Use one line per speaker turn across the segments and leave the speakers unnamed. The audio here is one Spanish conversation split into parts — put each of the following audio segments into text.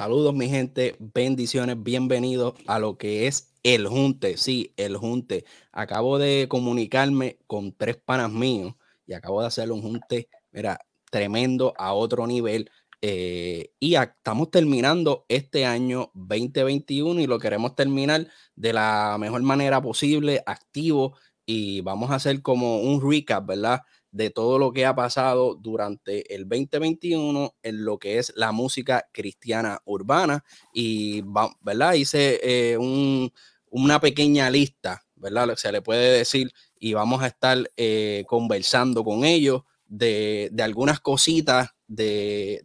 Saludos, mi gente. Bendiciones. Bienvenidos a lo que es el Junte. Sí, el Junte. Acabo de comunicarme con tres panas míos y acabo de hacer un Junte, mira, tremendo a otro nivel. Eh, y estamos terminando este año 2021 y lo queremos terminar de la mejor manera posible, activo. Y vamos a hacer como un recap, ¿verdad? De todo lo que ha pasado durante el 2021 en lo que es la música cristiana urbana. Y, ¿verdad? Hice eh, una pequeña lista, ¿verdad? Se le puede decir, y vamos a estar eh, conversando con ellos de, algunas cositas de,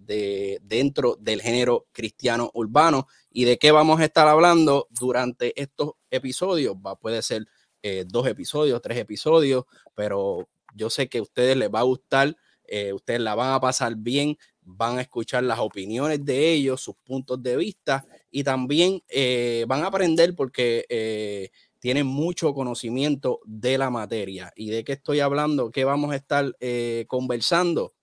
dentro del género cristiano urbano y de qué vamos a estar hablando durante estos episodios. Va, puede ser eh, dos episodios, tres episodios, pero yo sé que a ustedes les va a gustar, eh, ustedes la van a pasar bien, van a escuchar las opiniones de ellos, sus puntos de vista y también eh, van a aprender porque eh, tienen mucho conocimiento de la materia. ¿Y de qué estoy hablando? ¿Qué vamos a estar conversando?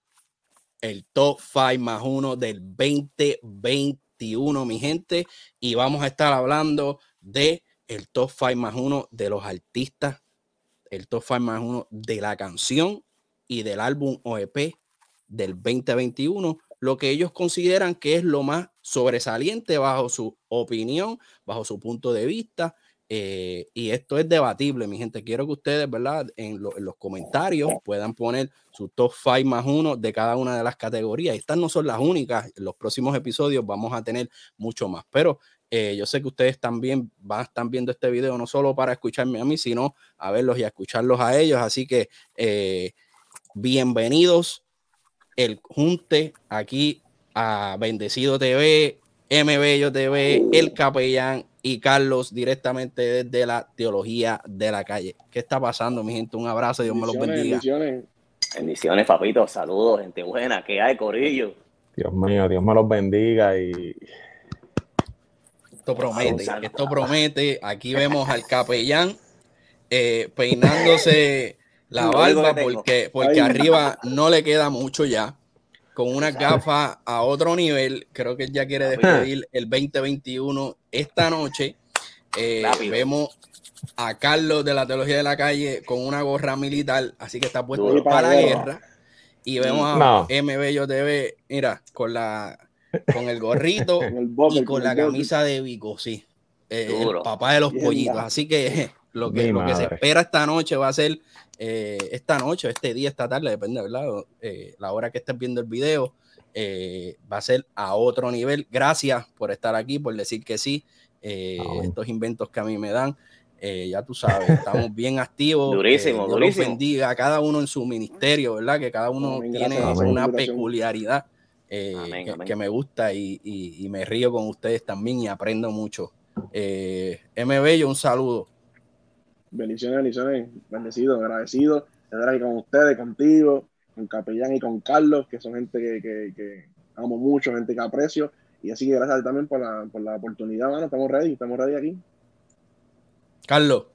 El top 5 más 1 del 2021, mi gente. Y vamos a estar hablando de el top 5 más 1 de los artistas el top 5 más uno de la canción y del álbum OEP del 2021, lo que ellos consideran que es lo más sobresaliente bajo su opinión, bajo su punto de vista. Eh, y esto es debatible, mi gente. Quiero que ustedes, ¿verdad? En, en los comentarios puedan poner su top 5 más uno de cada una de las categorías. Estas no son las únicas. En los próximos episodios vamos a tener mucho más. Pero eh, yo sé que ustedes también van a estar viendo este video no solo para escucharme a mí, sino a verlos y a escucharlos a ellos. Así que eh, bienvenidos el junte aquí a Bendecido TV, MBello TV, El Capellán y Carlos directamente desde la Teología de la Calle. ¿Qué está pasando, mi gente? Un abrazo, Dios me los bendiga.
Bendiciones. bendiciones, papito. Saludos, gente buena. ¿Qué hay, Corillo?
Dios mío, Dios me los bendiga y
esto promete, esto promete. Aquí vemos al capellán eh, peinándose la barba porque, porque arriba no le queda mucho ya. Con una gafa a otro nivel. Creo que él ya quiere despedir el 2021 esta noche. Eh, vemos a Carlos de la Teología de la Calle con una gorra militar, así que está puesto para la guerra. Y vemos a MB TV, mira, con la con el gorrito y con, la camisa de Vico, sí. Eh, el papá de los pollitos. Así que lo que, lo que se espera esta noche va a ser eh, esta noche, este día, esta tarde, depende, ¿verdad? Eh, la hora que estés viendo el video, va a ser a otro nivel. Gracias por estar aquí, por decir que sí. estos inventos que a mí me dan. ya tú sabes, estamos bien activos.
Durísimo, durísimo.
bendiga cada uno en su ministerio, ¿verdad? Que cada uno tiene una peculiaridad eh, que, me gusta y, me río con ustedes también y aprendo mucho. Eh, M. un saludo.
Bendiciones, bendiciones, bendecido, agradecido de estar aquí con ustedes, contigo, con Capellán y con Carlos, que son gente que, amo mucho, gente que aprecio. Y así que gracias también por la, por la oportunidad, mano. Estamos ready, estamos ready aquí.
Carlos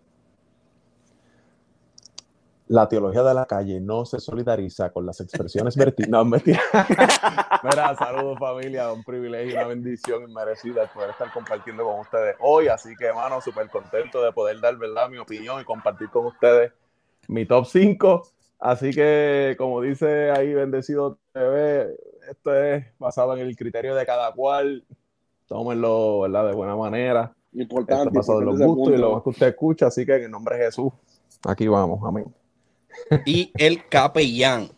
la teología de la calle no se solidariza con las expresiones vertidas. No, mentira. Mira, saludos familia, un privilegio, una bendición inmerecida poder estar compartiendo con ustedes hoy. Así que, hermano, súper contento de poder dar, ¿verdad?, mi opinión y compartir con ustedes mi top 5. Así que, como dice ahí Bendecido TV, esto es basado en el criterio de cada cual. Tómenlo, ¿verdad?, de buena manera.
Importante.
Esto basado en los gustos y lo que usted escucha. Así que, en el nombre de Jesús, aquí vamos. Amén
y el capellán.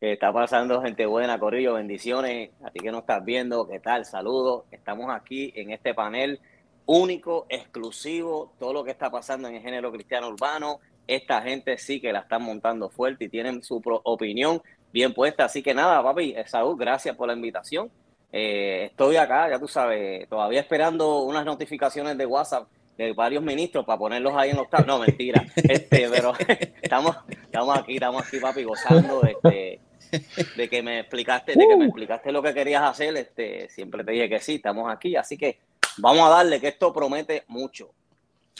¿Qué está pasando, gente buena, Corrillo? Bendiciones. A ti que nos estás viendo, ¿qué tal? Saludos. Estamos aquí en este panel único, exclusivo, todo lo que está pasando en el género cristiano urbano. Esta gente sí que la están montando fuerte y tienen su opinión bien puesta. Así que nada, papi, Saúl, gracias por la invitación. Eh, estoy acá, ya tú sabes, todavía esperando unas notificaciones de WhatsApp de varios ministros para ponerlos ahí en los. No, mentira. Este, pero estamos, estamos aquí, estamos aquí, papi, gozando este, de que me explicaste, de que me uh. explicaste lo que querías hacer. Este, siempre te dije que sí, estamos aquí. Así que vamos a darle que esto promete mucho.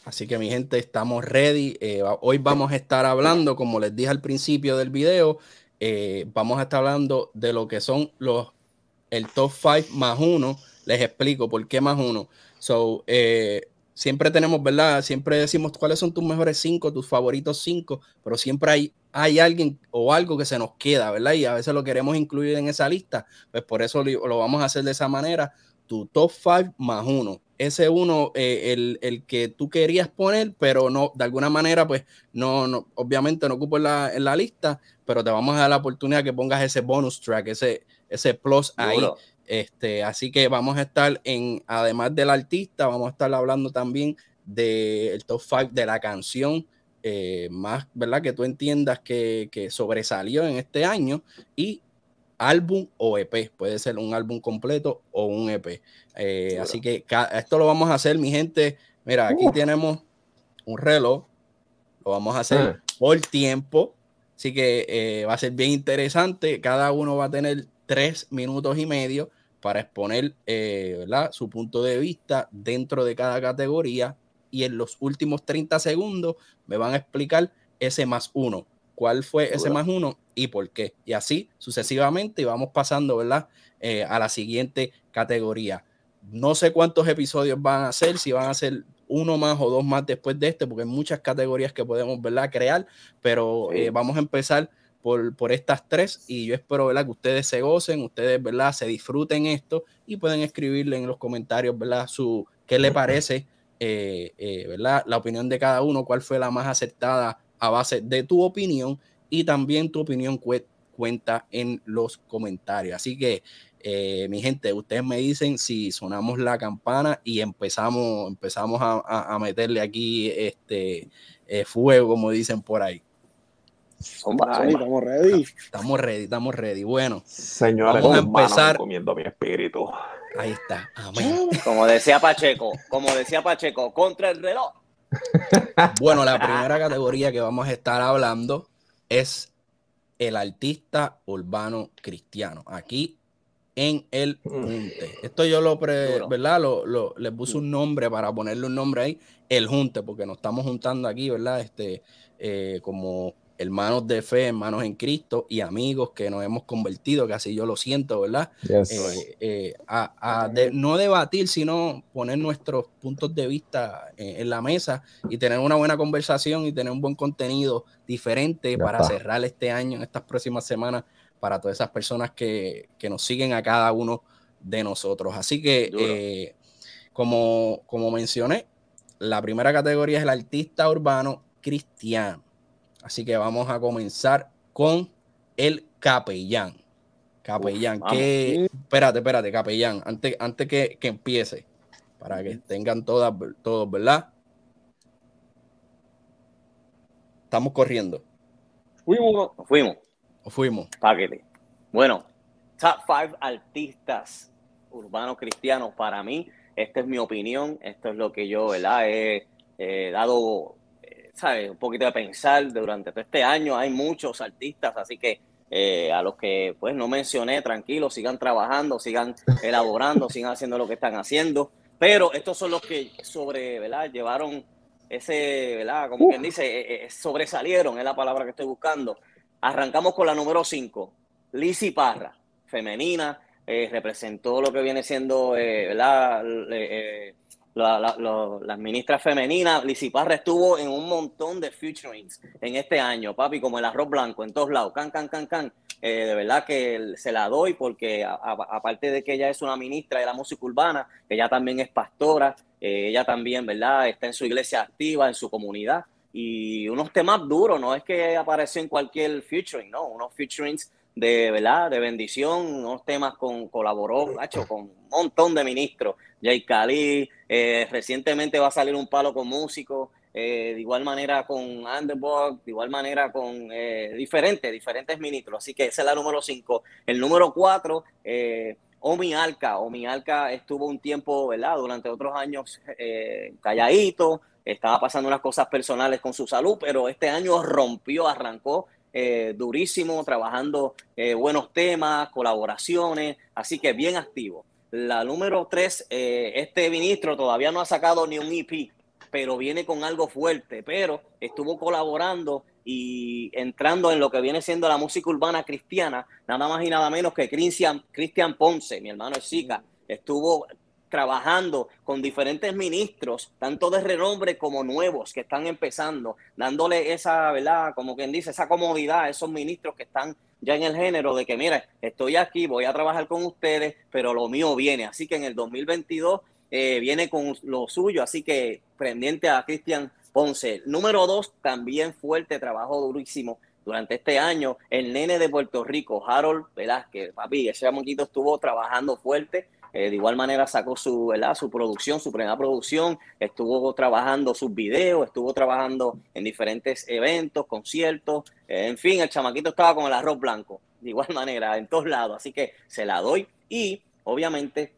Así que mi gente, estamos ready. Eh, hoy vamos a estar hablando, como les dije al principio del video, eh, vamos a estar hablando de lo que son los el top 5 más uno les explico por qué más uno. So, eh, siempre tenemos, ¿verdad? Siempre decimos cuáles son tus mejores cinco, tus favoritos cinco, pero siempre hay, hay alguien o algo que se nos queda, ¿verdad? Y a veces lo queremos incluir en esa lista, pues por eso lo, vamos a hacer de esa manera. Tu top five más uno. Ese uno, eh, el, que tú querías poner, pero no, de alguna manera, pues no, no obviamente no ocupo en la, en la lista, pero te vamos a dar la oportunidad que pongas ese bonus track, ese, ese plus ahí. Este, así que vamos a estar en, además del artista, vamos a estar hablando también del top 5 de la canción eh, más, ¿verdad? Que tú entiendas que, que, sobresalió en este año y álbum o EP, puede ser un álbum completo o un EP. Eh, así que esto lo vamos a hacer, mi gente. Mira, aquí uh. tenemos un reloj, lo vamos a hacer ah. por tiempo, así que eh, va a ser bien interesante. Cada uno va a tener tres minutos y medio para exponer eh, su punto de vista dentro de cada categoría y en los últimos 30 segundos me van a explicar ese más uno, cuál fue ese más uno y por qué. Y así sucesivamente y vamos pasando ¿verdad? Eh, a la siguiente categoría. No sé cuántos episodios van a ser, si van a ser uno más o dos más después de este, porque hay muchas categorías que podemos ¿verdad? crear, pero eh, vamos a empezar por, estas tres y yo espero ¿verdad? que ustedes se gocen, ustedes ¿verdad? se disfruten esto y pueden escribirle en los comentarios ¿verdad? Su, qué le parece eh, eh, ¿verdad? la opinión de cada uno, cuál fue la más aceptada a base de tu opinión y también tu opinión cuenta en los comentarios. Así que eh, mi gente, ustedes me dicen si sonamos la campana y empezamos, empezamos a, a meterle aquí este fuego, como dicen por ahí.
Estamos ready.
Estamos ready, estamos ready. Bueno,
señores, vamos a empezar comiendo mi espíritu.
Ahí está.
Como decía Pacheco, como decía Pacheco, contra el reloj.
Bueno, la primera categoría que vamos a estar hablando es el artista urbano cristiano. Aquí en el Junte. Esto yo lo, ¿verdad? Lo, lo, le puse un nombre para ponerle un nombre ahí, el Junte, porque nos estamos juntando aquí, ¿verdad? Este, eh, como hermanos de fe, hermanos en Cristo y amigos que nos hemos convertido, que así yo lo siento, ¿verdad? Eh, eh, a, no debatir, sino poner nuestros puntos de vista en, la mesa y tener una buena conversación y tener un buen contenido diferente para cerrar este año, en estas próximas semanas, para todas esas personas que, nos siguen a cada uno de nosotros. Así que, eh, como, como mencioné, la primera categoría es el artista urbano cristiano. Así que vamos a comenzar con el capellán. Capellán, que. Espérate, espérate, capellán. Antes, antes que, empiece, para que tengan todas, todos, ¿verdad? Estamos corriendo.
Fuimos. Fuimos.
O fuimos.
Paquete. Bueno, top five artistas urbanos cristianos para mí. Esta es mi opinión. Esto es lo que yo, ¿verdad? He dado un poquito de pensar durante todo este año. Hay muchos artistas, así que eh, a los que pues no mencioné, tranquilos, sigan trabajando, sigan elaborando, sigan haciendo lo que están haciendo. Pero estos son los que sobre, ¿verdad? Llevaron ese, ¿verdad? Como quien dice, eh, eh, sobresalieron, es la palabra que estoy buscando. Arrancamos con la número 5, Lizzy Parra, femenina, representó lo que viene siendo, ¿verdad? Las ministras femeninas. Lizzy Parra estuvo en un montón de featurings en este año, papi, como el arroz blanco, en todos lados, can, can, can, can. Eh, de verdad que se la doy porque aparte de que ella es una ministra de la música urbana, ella también es pastora, eh, ella también, ¿verdad? Está en su iglesia activa, en su comunidad y unos temas duros, no es que apareció en cualquier featuring, no, unos featurings de, ¿verdad? de bendición, unos temas con colaboró, hecho con un montón de ministros, Jay Cali, eh, recientemente va a salir un palo con músicos, eh, de igual manera con Underdog, de igual manera con eh, diferentes, diferentes ministros, así que esa es la número 5. El número 4, Omi Alca, Omi Alca estuvo un tiempo, ¿verdad? Durante otros años calladito, estaba pasando unas cosas personales con su salud, pero este año rompió, arrancó eh, durísimo, trabajando eh, buenos temas, colaboraciones, así que bien activo. La número tres, eh, este ministro todavía no ha sacado ni un EP, pero viene con algo fuerte, pero estuvo colaborando y entrando en lo que viene siendo la música urbana cristiana, nada más y nada menos que Cristian, Ponce, mi hermano es Zika, estuvo trabajando con diferentes ministros, tanto de renombre como nuevos que están empezando, dándole esa, ¿verdad? Como quien dice, esa comodidad a esos ministros que están ya en el género de que, mira, estoy aquí, voy a trabajar con ustedes, pero lo mío viene. Así que en el 2022 eh, viene con lo suyo, así que pendiente a Cristian Ponce. Número dos, también fuerte, trabajo durísimo durante este año. El nene de Puerto Rico, Harold Velázquez, papi, ese monquito estuvo trabajando fuerte eh, de igual manera sacó su, ¿verdad? su producción, su primera producción, estuvo trabajando sus videos, estuvo trabajando en diferentes eventos, conciertos, eh, en fin, el chamaquito estaba con el arroz blanco, de igual manera, en todos lados, así que se la doy. Y obviamente,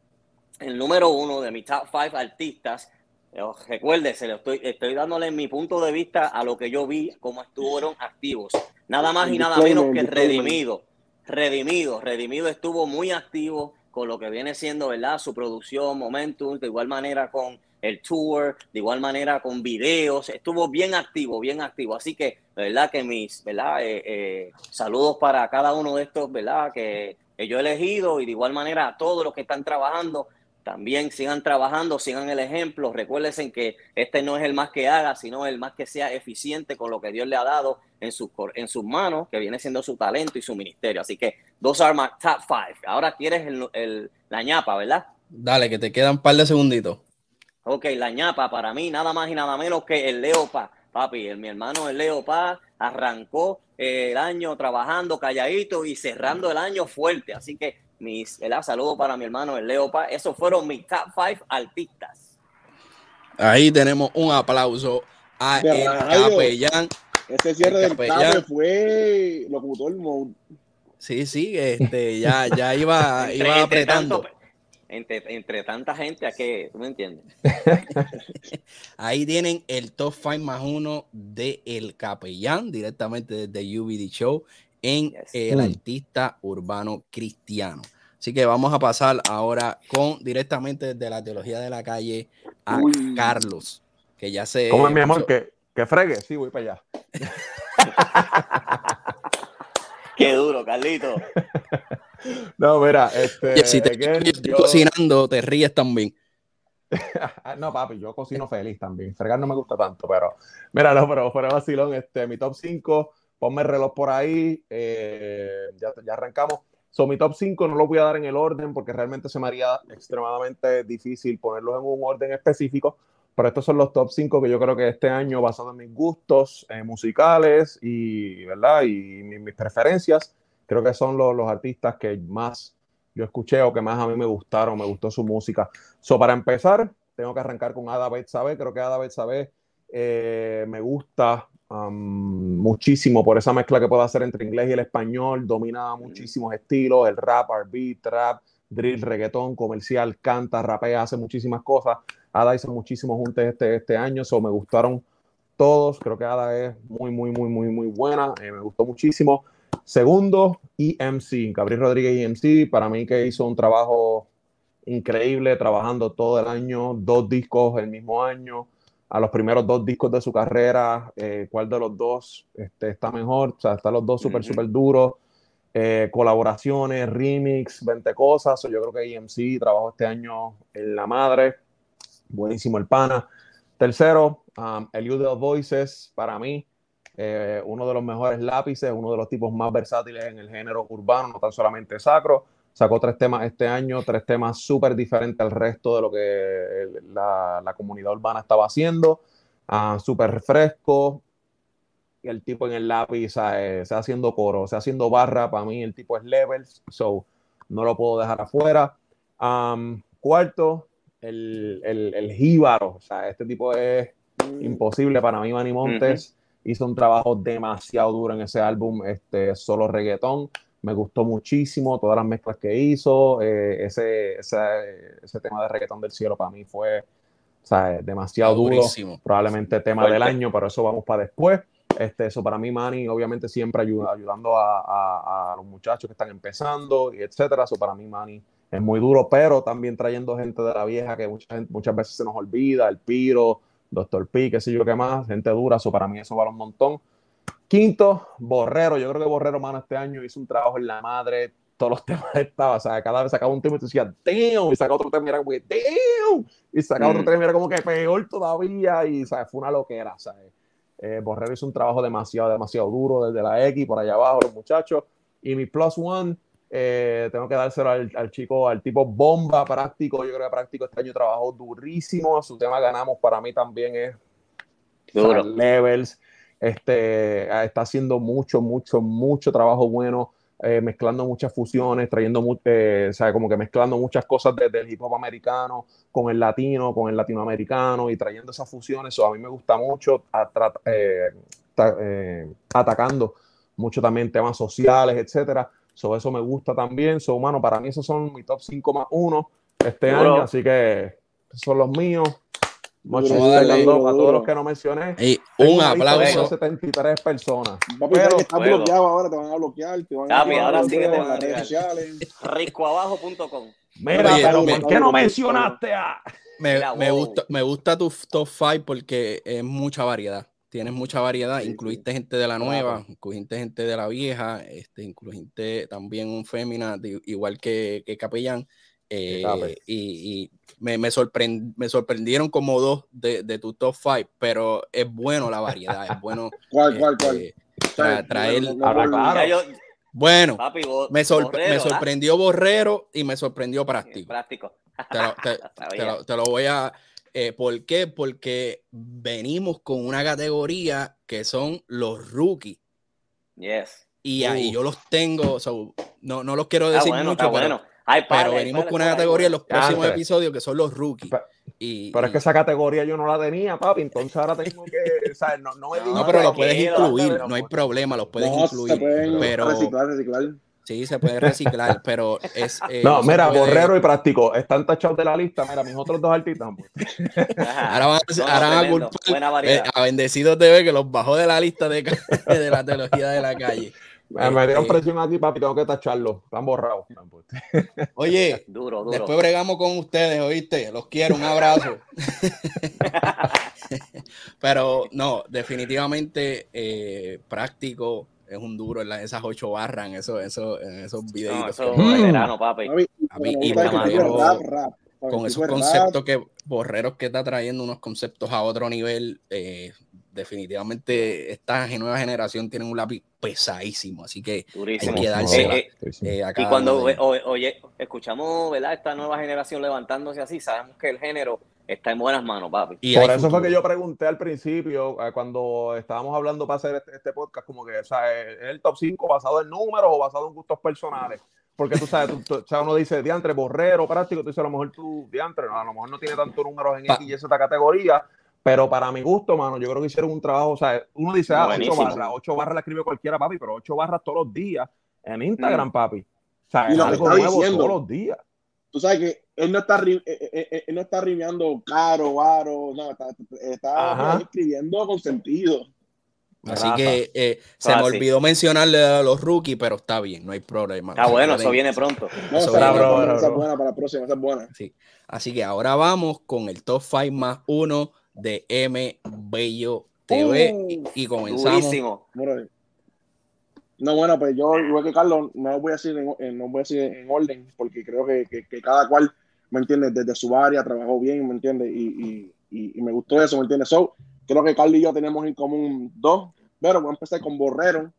el número uno de mi top five artistas, eh, recuérdese, estoy, estoy dándole mi punto de vista a lo que yo vi, cómo estuvieron activos. Nada más y nada menos que Redimido. Redimido, Redimido estuvo muy activo, con lo que viene siendo, ¿verdad? Su producción, Momentum, de igual manera con el tour, de igual manera con videos, estuvo bien activo, bien activo. Así que, ¿verdad? Que mis, ¿verdad? Eh, eh, saludos para cada uno de estos, ¿verdad? Que, que yo he elegido y de igual manera a todos los que están trabajando también sigan trabajando, sigan el ejemplo. Recuérdense que este no es el más que haga, sino el más que sea eficiente con lo que Dios le ha dado en, sus, en sus manos, que viene siendo su talento y su ministerio. Así que, dos are my top five. Ahora quieres el, la ñapa, ¿verdad?
Dale, que te quedan un par de segunditos.
Ok, la ñapa para mí nada más y nada menos que el Leopa. Papi, el, mi hermano el Leopa arrancó el año trabajando calladito y cerrando el año fuerte. Así que mis saludos para mi hermano el Leopa. Esos fueron mis top five artistas.
Ahí tenemos un aplauso a el capellán.
Ese cierre del tape fue locutor mode.
Sí, sí, este, ya, ya iba, iba apretando.
Entre, entre, tanta gente, ¿a qué? ¿Tú me entiendes?
Ahí tienen el top five más uno de El Capellán, directamente desde UBD Show en el artista urbano cristiano. Así que vamos a pasar ahora con directamente desde la teología de la calle a Carlos, que ya se.
¿Cómo es mi amor? Que, que fregue, sí, voy para allá.
Qué duro, Carlito.
no, mira, este.
si te estoy cocinando, te ríes también.
no, papi, yo cocino feliz también. Fregar no me gusta tanto, pero mira, no, pero fuera vacilón, este, mi top 5 ponme el reloj por ahí, eh, ya, ya, arrancamos. So, mi top 5 no lo voy a dar en el orden porque realmente se me haría extremadamente difícil ponerlos en un orden específico, pero estos son los top 5 que yo creo que este año, basado en mis gustos eh, musicales y, ¿verdad? y mis, preferencias, creo que son los, los, artistas que más yo escuché o que más a mí me gustaron, me gustó su música. So, para empezar, tengo que arrancar con Ada Betsabe. Creo que Ada Betsabe eh, me gusta muchísimo por esa mezcla que puede hacer entre inglés y el español, domina muchísimos estilos, el rap, R&B, trap, drill, reggaetón, comercial, canta, rapea, hace muchísimas cosas. Ada hizo muchísimos juntos este, este año, so me gustaron todos, creo que Ada es muy, muy, muy, muy, muy buena, eh, me gustó muchísimo. Segundo, EMC, Gabriel Rodríguez EMC, para mí que hizo un trabajo increíble, trabajando todo el año, dos discos el mismo año, a los primeros dos discos de su carrera, eh, cuál de los dos este, está mejor, o sea, están los dos súper, súper duros, eh, colaboraciones, remix, 20 cosas, yo creo que EMC trabajó este año en La Madre, buenísimo el pana. Tercero, um, el You the Voices, para mí, eh, uno de los mejores lápices, uno de los tipos más versátiles en el género urbano, no tan solamente sacro, Sacó tres temas este año, tres temas súper diferentes al resto de lo que la, la comunidad urbana estaba haciendo. Uh, súper fresco. Y el tipo en el lápiz se está haciendo coro, se haciendo barra. Para mí el tipo es levels, so no lo puedo dejar afuera. cuarto, el, el, el, jíbaro. O sea, este tipo es imposible para mí. Manny Montes hizo un trabajo demasiado duro en ese álbum, este solo reggaetón me gustó muchísimo todas las mezclas que hizo. Eh, ese, ese, ese, tema de reggaetón del cielo para mí fue o sea, demasiado duro. Probablemente tema del año, pero eso vamos para después. Este, eso para mí, Manny, obviamente siempre ayuda, ayudando a, a, a, los muchachos que están empezando y etcétera. Eso para mí, Manny, es muy duro, pero también trayendo gente de la vieja que mucha gente, muchas veces se nos olvida, el Piro, Doctor P, qué sé yo qué más, gente dura. Eso para mí, eso vale un montón. Quinto, Borrero. Yo creo que Borrero, mano, este año hizo un trabajo en la madre. todos los temas estaban, o sea, cada vez sacaba un tema y tú decías, damn, y sacaba otro tema y era como que, damn, y sacaba otro
Mm.
tema y era como que peor todavía, y ¿sabes? fue una loquera, ¿sabes? Eh, Borrero hizo un trabajo demasiado, demasiado duro desde la X, por allá abajo, los muchachos, y mi plus one, eh, tengo que dárselo al, al chico, al tipo bomba práctico, yo creo que práctico este año trabajó durísimo, su tema ganamos para mí también es
Duro.
o sea, levels. Este, ah, está haciendo mucho, mucho, mucho trabajo bueno, eh, mezclando muchas fusiones, trayendo, eh, o sea, como que mezclando muchas cosas desde el hip hop americano con el latino, con el latinoamericano y trayendo esas fusiones. So, a mí me gusta mucho a- tra- eh, eh, atacando mucho también temas sociales, etcétera. So, eso me gusta también. So, mano, para mí esos son mi top 5 más 1 este
Duro.
año, así que son los míos. Mucho. Carlos, a todos los que no mencioné.
Ey, un aplauso.
73 personas.
Papi,
Pero-
que estás bloqueado ahora, te van a bloquear, te van a
ahora sí que te van a
redes
bloquear.
sociales.
Ricoabajo.com.
Mira,
Oye,
pero
me-
¿por qué no
me-
mencionaste a...?
Me,
Mira,
me gusta, me gusta tu top 5 porque es mucha variedad. Tienes mucha variedad.
Sí,
Incluiste gente de la nueva,
Claro.
incluiste gente de la vieja, este, incluiste también un fémina, de- igual que, que Capellán. Eh, y y me, me, sorprend- me sorprendieron como dos de, de tu top 5, pero es bueno la variedad, es bueno
¿Cuál, cuál, cuál?
tra- traer.
Ahora, claro.
Yo,
Bueno,
papi, bo-
me, sorpre-
Borrero,
me sorprendió Borrero y me sorprendió Práctico.
Práctico.
Te lo, te- lo- te lo voy a... eh, ¿Por qué? Porque venimos con una categoría que son los rookies.
Yes.
Y ahí
Uh.
yo los tengo, so, no, no los quiero decir
bueno,
mucho,
está
pero,
bueno.
Pero venimos con una categoría en los próximos
Antes.
episodios que son los rookies.
Pa-
Y,
Pero es que esa categoría yo no la tenía, papi, entonces ahora tengo que, ¿sabes? No, no
pero los puedes
tranquilo,
incluir,
pero
no hay problema, los puedes incluir. pero
reciclar, reciclar.
sí, se puede reciclar, pero es... eh,
No, mira,
puede-
Borrero y Práctico están tachados de la lista. Mira, mis otros dos artistas. pues.
Ahora van a,
No, no,
ahora van a
tremendo.
culpar
Buena
eh,
variedad.
a Bendecidos TV que los bajó de la lista de, de la teología de la calle.
Me me dieron
Este,
presión aquí, papi, tengo que tacharlos. Están borrados.
Oye,
Duro, duro.
después bregamos con ustedes, ¿oíste? Los quiero, un abrazo. Pero no, definitivamente eh, práctico es un duro en la- esas ocho barras, en, eso, eso, en esos
No,
videitos.
eso
que-
es veterano, papi.
Papi,
A mí-
me
y dio-
rap, rap.
con esos conceptos que Borreros que está trayendo unos conceptos a otro nivel, eh, definitivamente esta nueva generación tiene un lápiz pesadísimo, así que
Durísimo.
Hay que dársela.
Eh, eh,
eh, a
y cuando
de
oye, escuchamos ¿verdad? esta nueva generación levantándose así, sabemos que el género está en buenas manos, papi.
y
Por eso fue que yo pregunté al principio, eh, cuando estábamos hablando para hacer este, este podcast, como que, o sea, ¿es el top 5 basado en números o basado en gustos personales? Porque tú sabes, tú- tú- o sea, uno dice diantre, borrero, práctico, tú dices a lo mejor tú, diantre, no, a lo mejor no tiene tantos números en X y esa categoría, pero para mi gusto, mano, yo creo que hicieron un trabajo, o sea, uno dice, ah, ocho barras, ocho barras la escribe cualquiera, papi, pero ocho barras todos los días en Instagram, papi. O sea,
Y
es
lo que está
nuevo
diciendo.
todos los días.
Tú sabes que él no está, ri- eh, eh, eh, él no está rimeando caro, varo, no, está, está escribiendo con sentido.
Así que eh, se
Ah,
me
sí.
olvidó mencionarle a los rookies, pero está bien, no hay problema.
Está
Se
bueno, eso viene pronto.
No,
Eso
esa,
era
esa- es buena para la próxima, esa es buena.
Sí. Así que ahora vamos con el top 5 más 1 de M Bello TV
Uh,
y, comenzamos.
Durísimo.
No, bueno, pues yo, igual que Carlos, no voy a decir en, en- no voy a decir en orden, porque creo que, que- que cada cual, ¿me entiendes? Desde su área trabajó bien, ¿me entiendes? Y, y- y- y me gustó eso, ¿me entiendes? So, creo que Carlos y yo tenemos en común dos, pero voy a empezar con Borrero.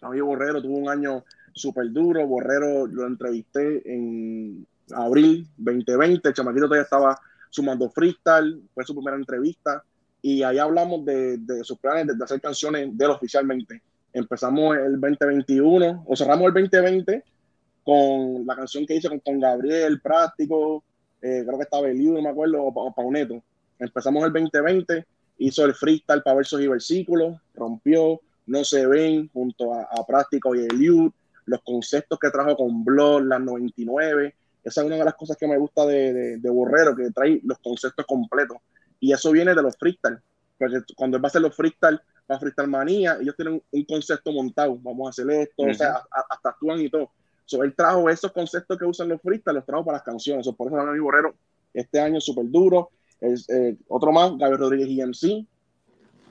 Javier Borrero tuvo un año súper duro. Borrero lo entrevisté en abril 2020. El chamaquito todavía estaba sumando freestyle, fue su primera entrevista. Y ahí hablamos de, de sus planes de, de hacer canciones de él oficialmente. Empezamos el 2021, o cerramos el 2020 con la canción que hice con, con Gabriel, Práctico, eh, creo que estaba Eliu, no me acuerdo, o, o Pauneto. Empezamos el 2020, hizo el freestyle para versos y versículos, rompió, no se ven junto a, a Práctico y Eliud, los conceptos que trajo con Blood, las 99. Esa es una de las cosas que me gusta de, de, de Borrero, que trae los conceptos completos. Y eso viene de los freestyle. Porque cuando él va a hacer los freestyle, va a freestyle manía, ellos tienen un concepto montado. Vamos a hacer esto, o sea, a- a- hasta actúan y todo. So, él trajo esos conceptos que usan los freestyle, los trajo para las canciones. So, por eso mi Borrero este año súper duro. Es, eh, otro más, Gabriel Rodríguez EMC,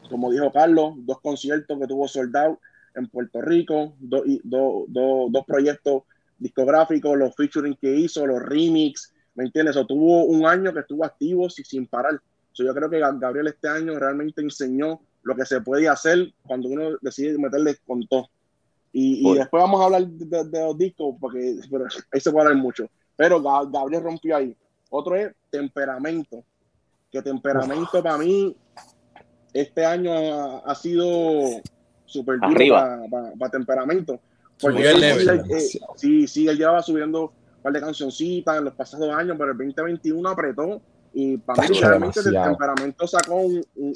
como dijo Carlos, dos conciertos que tuvo sold out en Puerto Rico, do- y- do- do- dos proyectos discográficos, los featuring que hizo, los remix, ¿me entiendes? O tuvo un año que estuvo activo sin parar. yo creo que Gabriel este año realmente enseñó lo que se puede hacer cuando uno decide meterle con todo. Y, después vamos a hablar de, los discos, porque ahí se puede hablar mucho. Pero Gabriel rompió ahí. Otro es temperamento. Que temperamento para mí este año ha, sido súper duro para temperamento. Porque él, eh, sí, sí, él llevaba subiendo un par de cancioncitas en los pasados años, pero el 2021 apretó y para mí realmente el temperamento sacó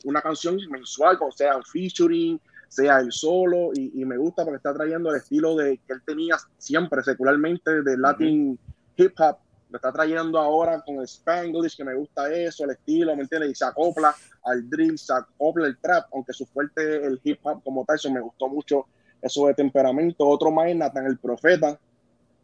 una canción mensual, o sea, un featuring, sea el solo, y, me gusta porque está trayendo el estilo de que él tenía siempre secularmente de Latin hip hop, lo está trayendo ahora con el Spanglish, que me gusta eso, el estilo, ¿me entiendes? Y se acopla al drill, se acopla el trap, aunque su fuerte el hip hop como tal, eso me gustó mucho, eso de temperamento. Otro más Nathan el Profeta,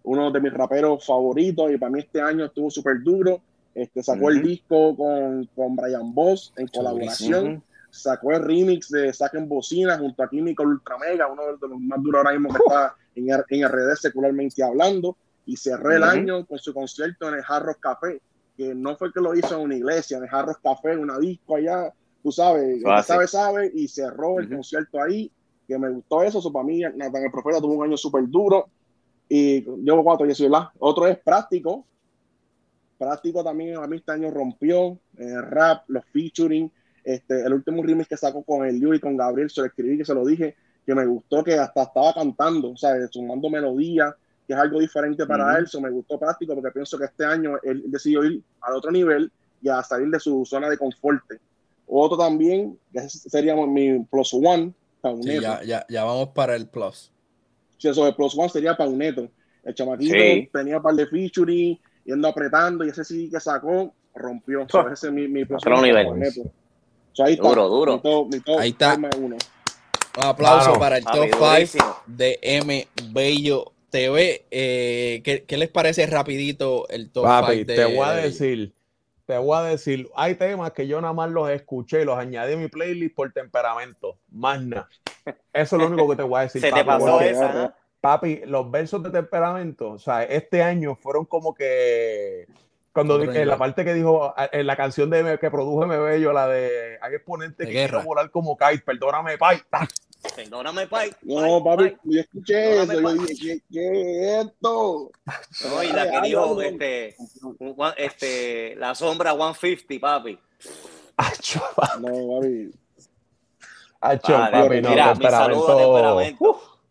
uno de mis raperos favoritos, y para mí este año estuvo súper duro. Este, sacó el disco con, con Brian Boss en colaboración. Sacó el remix de Saquen Bocina junto a Químico Ultramega, uno de los más duros ahora mismo que está en, en RD secularmente hablando. Y cerró el año con su concierto en el Jarros Café, que no fue que lo hizo en una iglesia, en el Jarros Café, una disco allá, tú sabes, sabe, sabe, y cerró el concierto ahí, que me gustó eso, eso para mí, Nathan el Profeta tuvo un año súper duro, y yo cuatro, yo soy la. Otro es práctico, práctico también a mí este año rompió, el rap, los featuring, este, el último remix que sacó con el Liu y con Gabriel, se lo escribí, que se lo dije, que me gustó, que hasta estaba cantando, o sea, sumando melodía, que es algo diferente para él. Eso me gustó práctico porque pienso que este año él decidió ir al otro nivel y a salir de su zona de confort. Otro también, que sería mi plus one,
Pauneto. ya, ya, ya, vamos para el plus.
Sí, eso, el plus one sería Pauneto. El chamaquito tenía un par de featuring, yendo apretando, y ese sí que sacó, rompió. ese es mi, mi plus
one. Nivel.
ahí está.
Duro, duro.
ahí está. Un aplauso para el top 5 de M. Bello TV, eh, ¿qué, les parece rapidito el top
Papi, te voy a decir, te voy a decir, hay temas que yo nada más los escuché y los añadí a mi playlist por temperamento, más nada. Eso es lo único que te voy a decir.
Se te pasó esa,
Papi, los versos de temperamento, o sea, este año fueron como que cuando en la parte que dijo en la canción de que produjo Me Bello, la de hay exponentes que quiero volar como kite, perdóname, pai.
Perdóname, Pai.
No, papi, yo escuché eso. Yo dije, ¿qué, es esto?
No, y la que dijo, este, este, la sombra 150, papi.
Acho,
No, papi.
Acho, papi, no,
mira, mi saludo.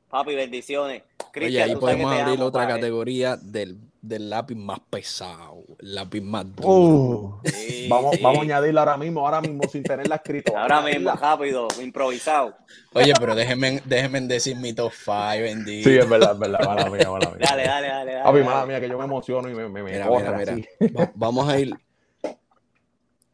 Papi, bendiciones.
Oye, ahí podemos abrir otra categoría del del lápiz más pesado, el lápiz más duro.
Uh, vamos, vamos a añadirlo ahora mismo, ahora mismo, sin tenerla escrito.
Ahora mismo, rápido, improvisado.
Oye, pero déjenme, déjenme decir mi top 5, bendito.
Sí, es verdad, es verdad, mala mía, mala mía.
Dale, dale, dale. dale,
Papi, mala mía, que yo me emociono y me, me,
mira, mira, mira. vamos a ir.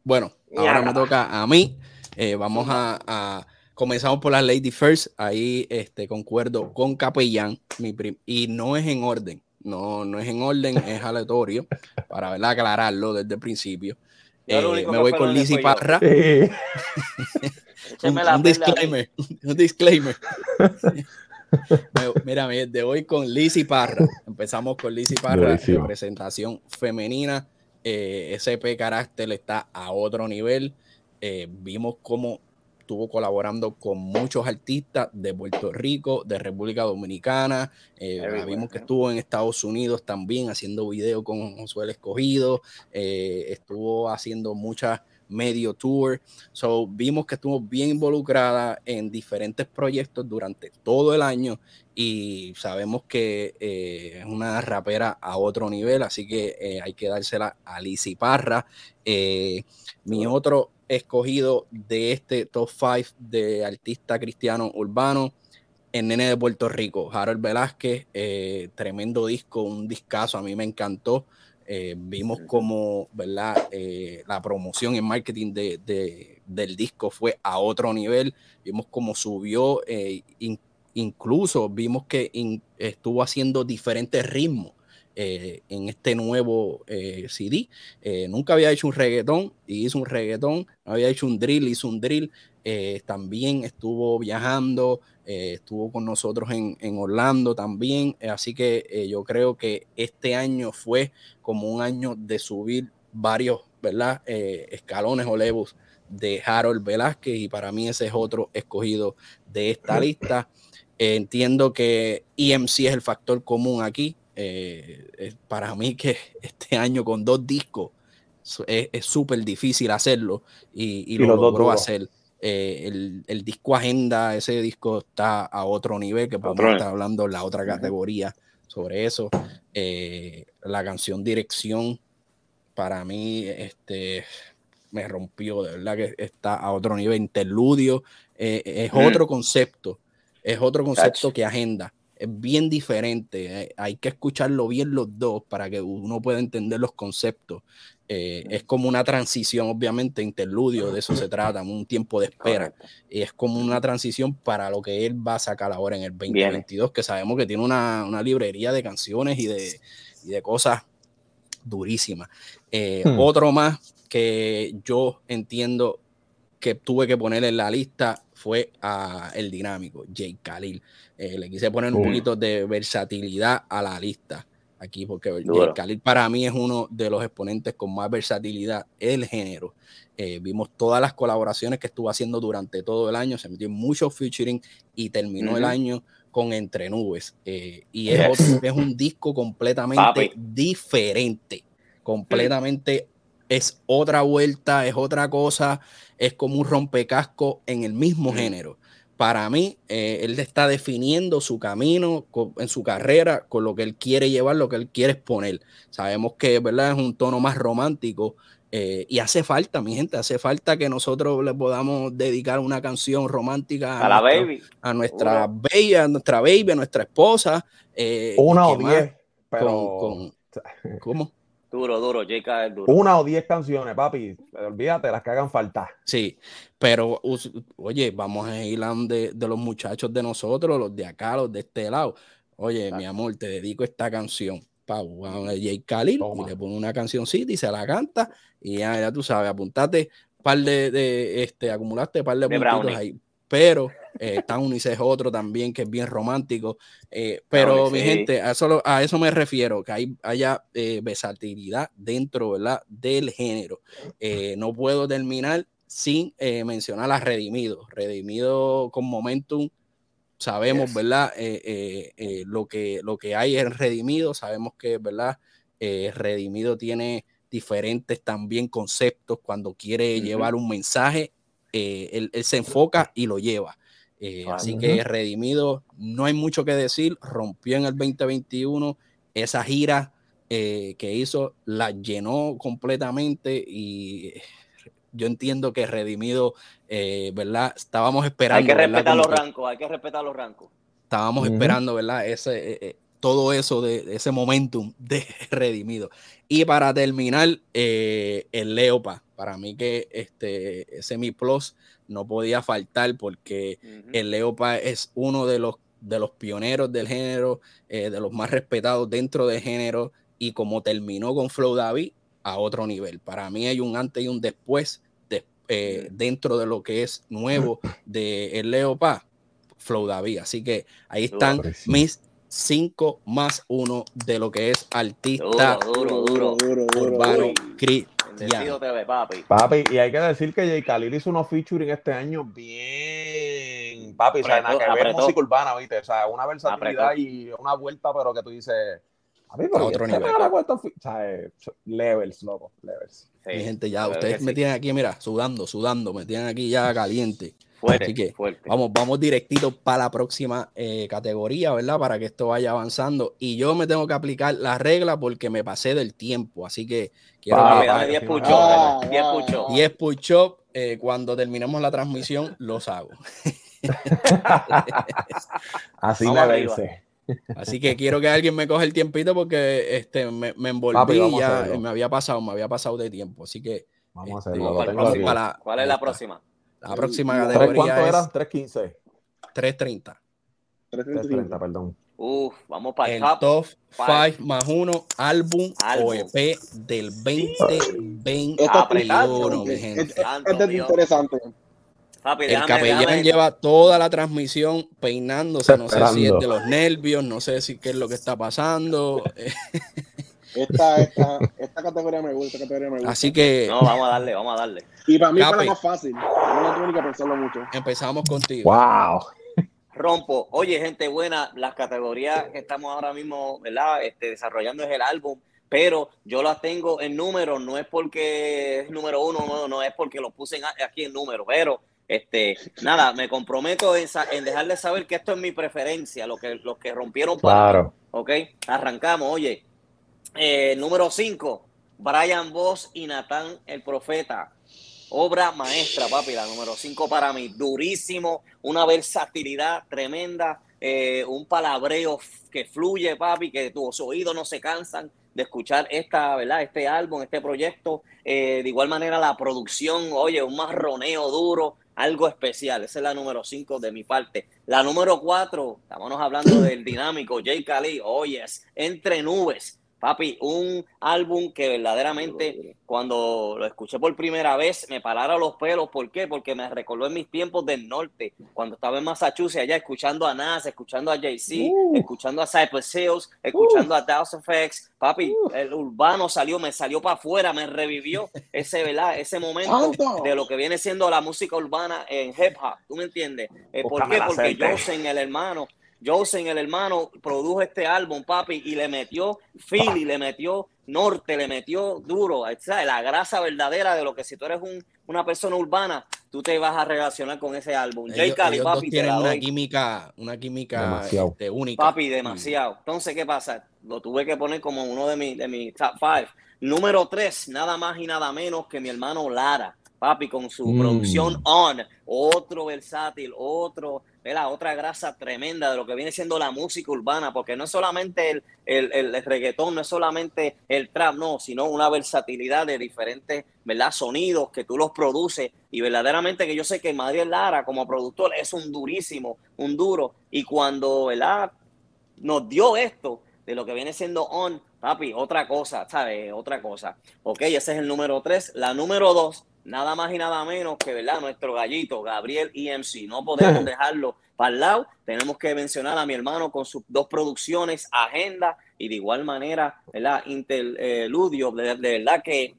Bueno, ahora me toca a mí. Eh, vamos a, a, Comenzamos por la Lady First. Ahí este, concuerdo con Capellán. Mi y no es en orden no, no es en orden, es aleatorio, para ¿verdad? aclararlo desde el principio. Eh, me voy con Lizzy Parra. un, disclaimer, un disclaimer. Mira, me voy con Lizzy Parra. Empezamos con Lizzy Parra, representación femenina. Eh, SP Carácter está a otro nivel. Eh, vimos cómo estuvo colaborando con muchos artistas de Puerto Rico, de República Dominicana. Eh, vimos que estuvo en Estados Unidos también haciendo video con Josué Escogido. Eh, estuvo haciendo muchas medio tour. So, vimos que estuvo bien involucrada en diferentes proyectos durante todo el año y sabemos que eh, es una rapera a otro nivel, así que hay que dársela a Lizzy Parra. mi otro escogido de este top 5 de artista cristiano urbano, el nene de Puerto Rico, Harold Velázquez, eh, tremendo disco, un discazo, a mí me encantó. Eh, vimos como ¿verdad? Eh, la promoción y marketing de, del disco fue a otro nivel, vimos cómo subió, incluso vimos que estuvo haciendo diferentes ritmos. Eh, en este nuevo eh, CD. Eh, nunca había hecho un reggaetón y hizo un reggaetón, no había hecho un drill, hizo un drill. eh, también estuvo viajando, eh, estuvo con nosotros en, en Orlando también, así que yo creo que este año fue como un año de subir varios, ¿verdad? escalones o levels de Harold Velázquez y para mí ese es otro escogido de esta lista. entiendo que EMC es el factor común aquí. para mí que este año con dos discos es súper difícil hacerlo y, lo logró hacer. Eh, el, disco Agenda, ese disco está a otro nivel, que podemos estar hablando en la otra categoría sobre eso. Eh, la canción Dirección, para mí, este, me rompió, de verdad que está a otro nivel. Interludio, eh, es otro concepto, es otro concepto que Agenda es bien diferente. hay que escucharlo bien los dos para que uno pueda entender los conceptos. Eh, es como una transición, obviamente, interludio, de eso se trata, un tiempo de espera. Y es como una transición para lo que él va a sacar ahora en el 2022, que sabemos que tiene una, librería de canciones y de, de cosas durísimas. Eh, hmm. Otro más que yo entiendo que tuve que poner en la lista fue a el dinámico, Jay Khalil. Eh, le quise poner un poquito de versatilidad a la lista aquí, porque Khalil para mí es uno de los exponentes con más versatilidad el género. Eh, vimos todas las colaboraciones que estuvo haciendo durante todo el año, se metió en muchos featuring y terminó el año con Entre Nubes. Eh, y es, es, un disco completamente diferente, completamente es otra vuelta, es otra cosa, es como un rompecasco en el mismo género para mí, eh, él está definiendo su camino en su carrera con lo que él quiere llevar, lo que él quiere exponer. Sabemos que ¿verdad? es un tono más romántico eh, y hace falta, mi gente, hace falta que nosotros le podamos dedicar una canción romántica
a, la baby,
a nuestra baby, a nuestra baby, a nuestra esposa.
Eh, una o diez, pero...
¿Cómo?
Duro, duro, J.K. es duro.
Una o diez canciones, papi. Olvídate, las que hagan falta.
Sí, pero oye, vamos a ir a de, de los muchachos de nosotros, los de acá, los de este lado. Oye, mi amor, te dedico esta canción. Pau, a J. Khalil y le pone una cancioncita y se la canta. Y ya, ya tú sabes, apuntate par de, de este, acumulaste par de, de puntitos ahí pero eh, Townis es otro también que es bien romántico. Eh, pero mi gente, a eso, a eso me refiero, que hay, haya eh, versatilidad dentro ¿verdad? del género. Eh, no puedo terminar sin mencionar a Redimido. Redimido con Momentum, sabemos, ¿verdad? lo, que, lo que hay en Redimido, sabemos que, ¿verdad? Redimido tiene diferentes también conceptos cuando quiere llevar un mensaje eh, él, se enfoca y lo lleva. Eh, así que redimido, no hay mucho que decir, rompió en el 2021 esa gira eh, que hizo, la llenó completamente y yo entiendo que redimido, ¿verdad? Estábamos esperando.
Hay que respetar los rancos, hay que respetar los rancos.
Estábamos esperando, ¿verdad? Ese, todo eso de, ese momentum de redimido. Y para terminar, el Leopa para mí que este Semi Plus no podía faltar porque el Leopa es uno de los, de los pioneros del género, eh, de los más respetados dentro del género y como terminó con Flow David a otro nivel. Para mí hay un antes y un después eh, dentro de lo que es nuevo de el Leopa, Flow David. Así que ahí están mis 5 más 1 de lo que es artista
duro, duro, papi.
Papi, y hay que decir que Jay Khalil hizo unos featuring este año bien, papi, o sea, nada que ver música urbana, ¿viste? O sea, una versatilidad y una vuelta, pero que tú dices, papi, pero otro nivel. o sea, levels, loco, levels.
Mi gente, ya, ustedes me tienen aquí, mira, sudando, sudando, me tienen aquí ya caliente.
Fuerte, Así que fuerte.
Vamos, vamos directito para la próxima eh, categoría, ¿verdad? Para que esto vaya avanzando. Y yo me tengo que aplicar la regla porque me pasé del tiempo. Así que quiero
que. Dame 10 push 10 push
10 push eh, cuando terminemos la transmisión, los hago.
Así me vence.
Así que quiero que alguien me coja el tiempito porque este, me, me envolví ya, me había pasado, me había pasado de tiempo. Así que.
Vamos a este,
hacerlo. ¿Cuál es la próxima?
La próxima categoría
¿Cuánto
era?
3.15.
3.30.
3.30, perdón.
Uf, vamos para
el top 5 más 1 álbum, o EP del 2021,
mi gente. Este es interesante.
Papi,
El capellán lleva toda la transmisión peinándose, no sé si es de los nervios, no sé si qué es lo que está pasando.
Esta, esta, esta categoría me gusta, esta categoría me gusta.
Así que
No, vamos a darle, vamos a darle.
y para mí fue la más fácil. Yo no tuve ni que pensarlo mucho.
empezamos contigo.
¡Wow!
Rompo. Oye, gente buena, las categorías que estamos ahora mismo, ¿verdad? Este, desarrollando es el álbum, pero yo las tengo en números, no es porque es número uno, no, no es porque lo puse en- aquí en número, pero este, nada, me comprometo en, sa- en dejarles saber que esto es mi preferencia, lo que, los que rompieron para mí.
Claro.
Ok, arrancamos. Oye, eh, número 5, Brian Voss y Natán el Profeta. Obra maestra, papi, la número 5 para mí. Durísimo, una versatilidad tremenda, eh, un palabreo que fluye, papi, que tus oídos no se cansan de escuchar esta, ¿verdad? este álbum, este proyecto. Eh, de igual manera, la producción, oye, un marroneo duro, algo especial. Esa es la número 5 de mi parte. La número 4, estamos hablando del dinámico Jay Cali, oye, es Entre Nubes. Papi, un álbum que verdaderamente cuando lo escuché por primera vez me pararon los pelos. ¿Por qué? Porque me recordó en mis tiempos del norte, cuando estaba en Massachusetts, allá escuchando a Nas, escuchando a Jay-Z,
Uh.
escuchando a Cypress Hills, escuchando a House Effects. Papi, el urbano salió, me salió para afuera, me revivió ese, ¿verdad? ese momento de lo que viene siendo la música urbana en hip hop. ¿Tú me entiendes? Eh, ¿Por qué? Porque. Josen, el hermano, Josen, el hermano, produjo este álbum, papi, y le metió Philly, le metió norte, le metió duro, ¿sabes? la grasa verdadera de lo que si tú eres un- una persona urbana, tú te vas a relacionar con ese álbum. Jay
Ellos,
Cali,
ellos dos
papi, te
una química, una química este, única.
Papi, demasiado. Entonces, ¿qué pasa? Lo tuve que poner como uno de mis de mi top five. Número tres, nada más y nada menos que mi hermano Lara. Papi, con su
Mm.
producción On, otro versátil, otro, ¿verdad? otra grasa tremenda de lo que viene siendo la música urbana, porque no es solamente el, el, el- el reggaetón, no es solamente el trap, no, sino una versatilidad de diferentes, ¿verdad? Sonidos que tú los produces y verdaderamente que yo sé que Madrid Lara como productor es un durísimo, un duro, y cuando, ¿verdad? nos dio esto de lo que viene siendo on, papi, otra cosa, ¿sabes? Otra cosa. Ok, ese es el número tres. La número dos, nada más y nada menos que, ¿verdad? Nuestro gallito, Gabriel EMC. No podemos dejarlo para el lado. Tenemos que mencionar a mi hermano con sus dos producciones, Agenda, y de igual manera, ¿verdad? Interludio, de, de verdad que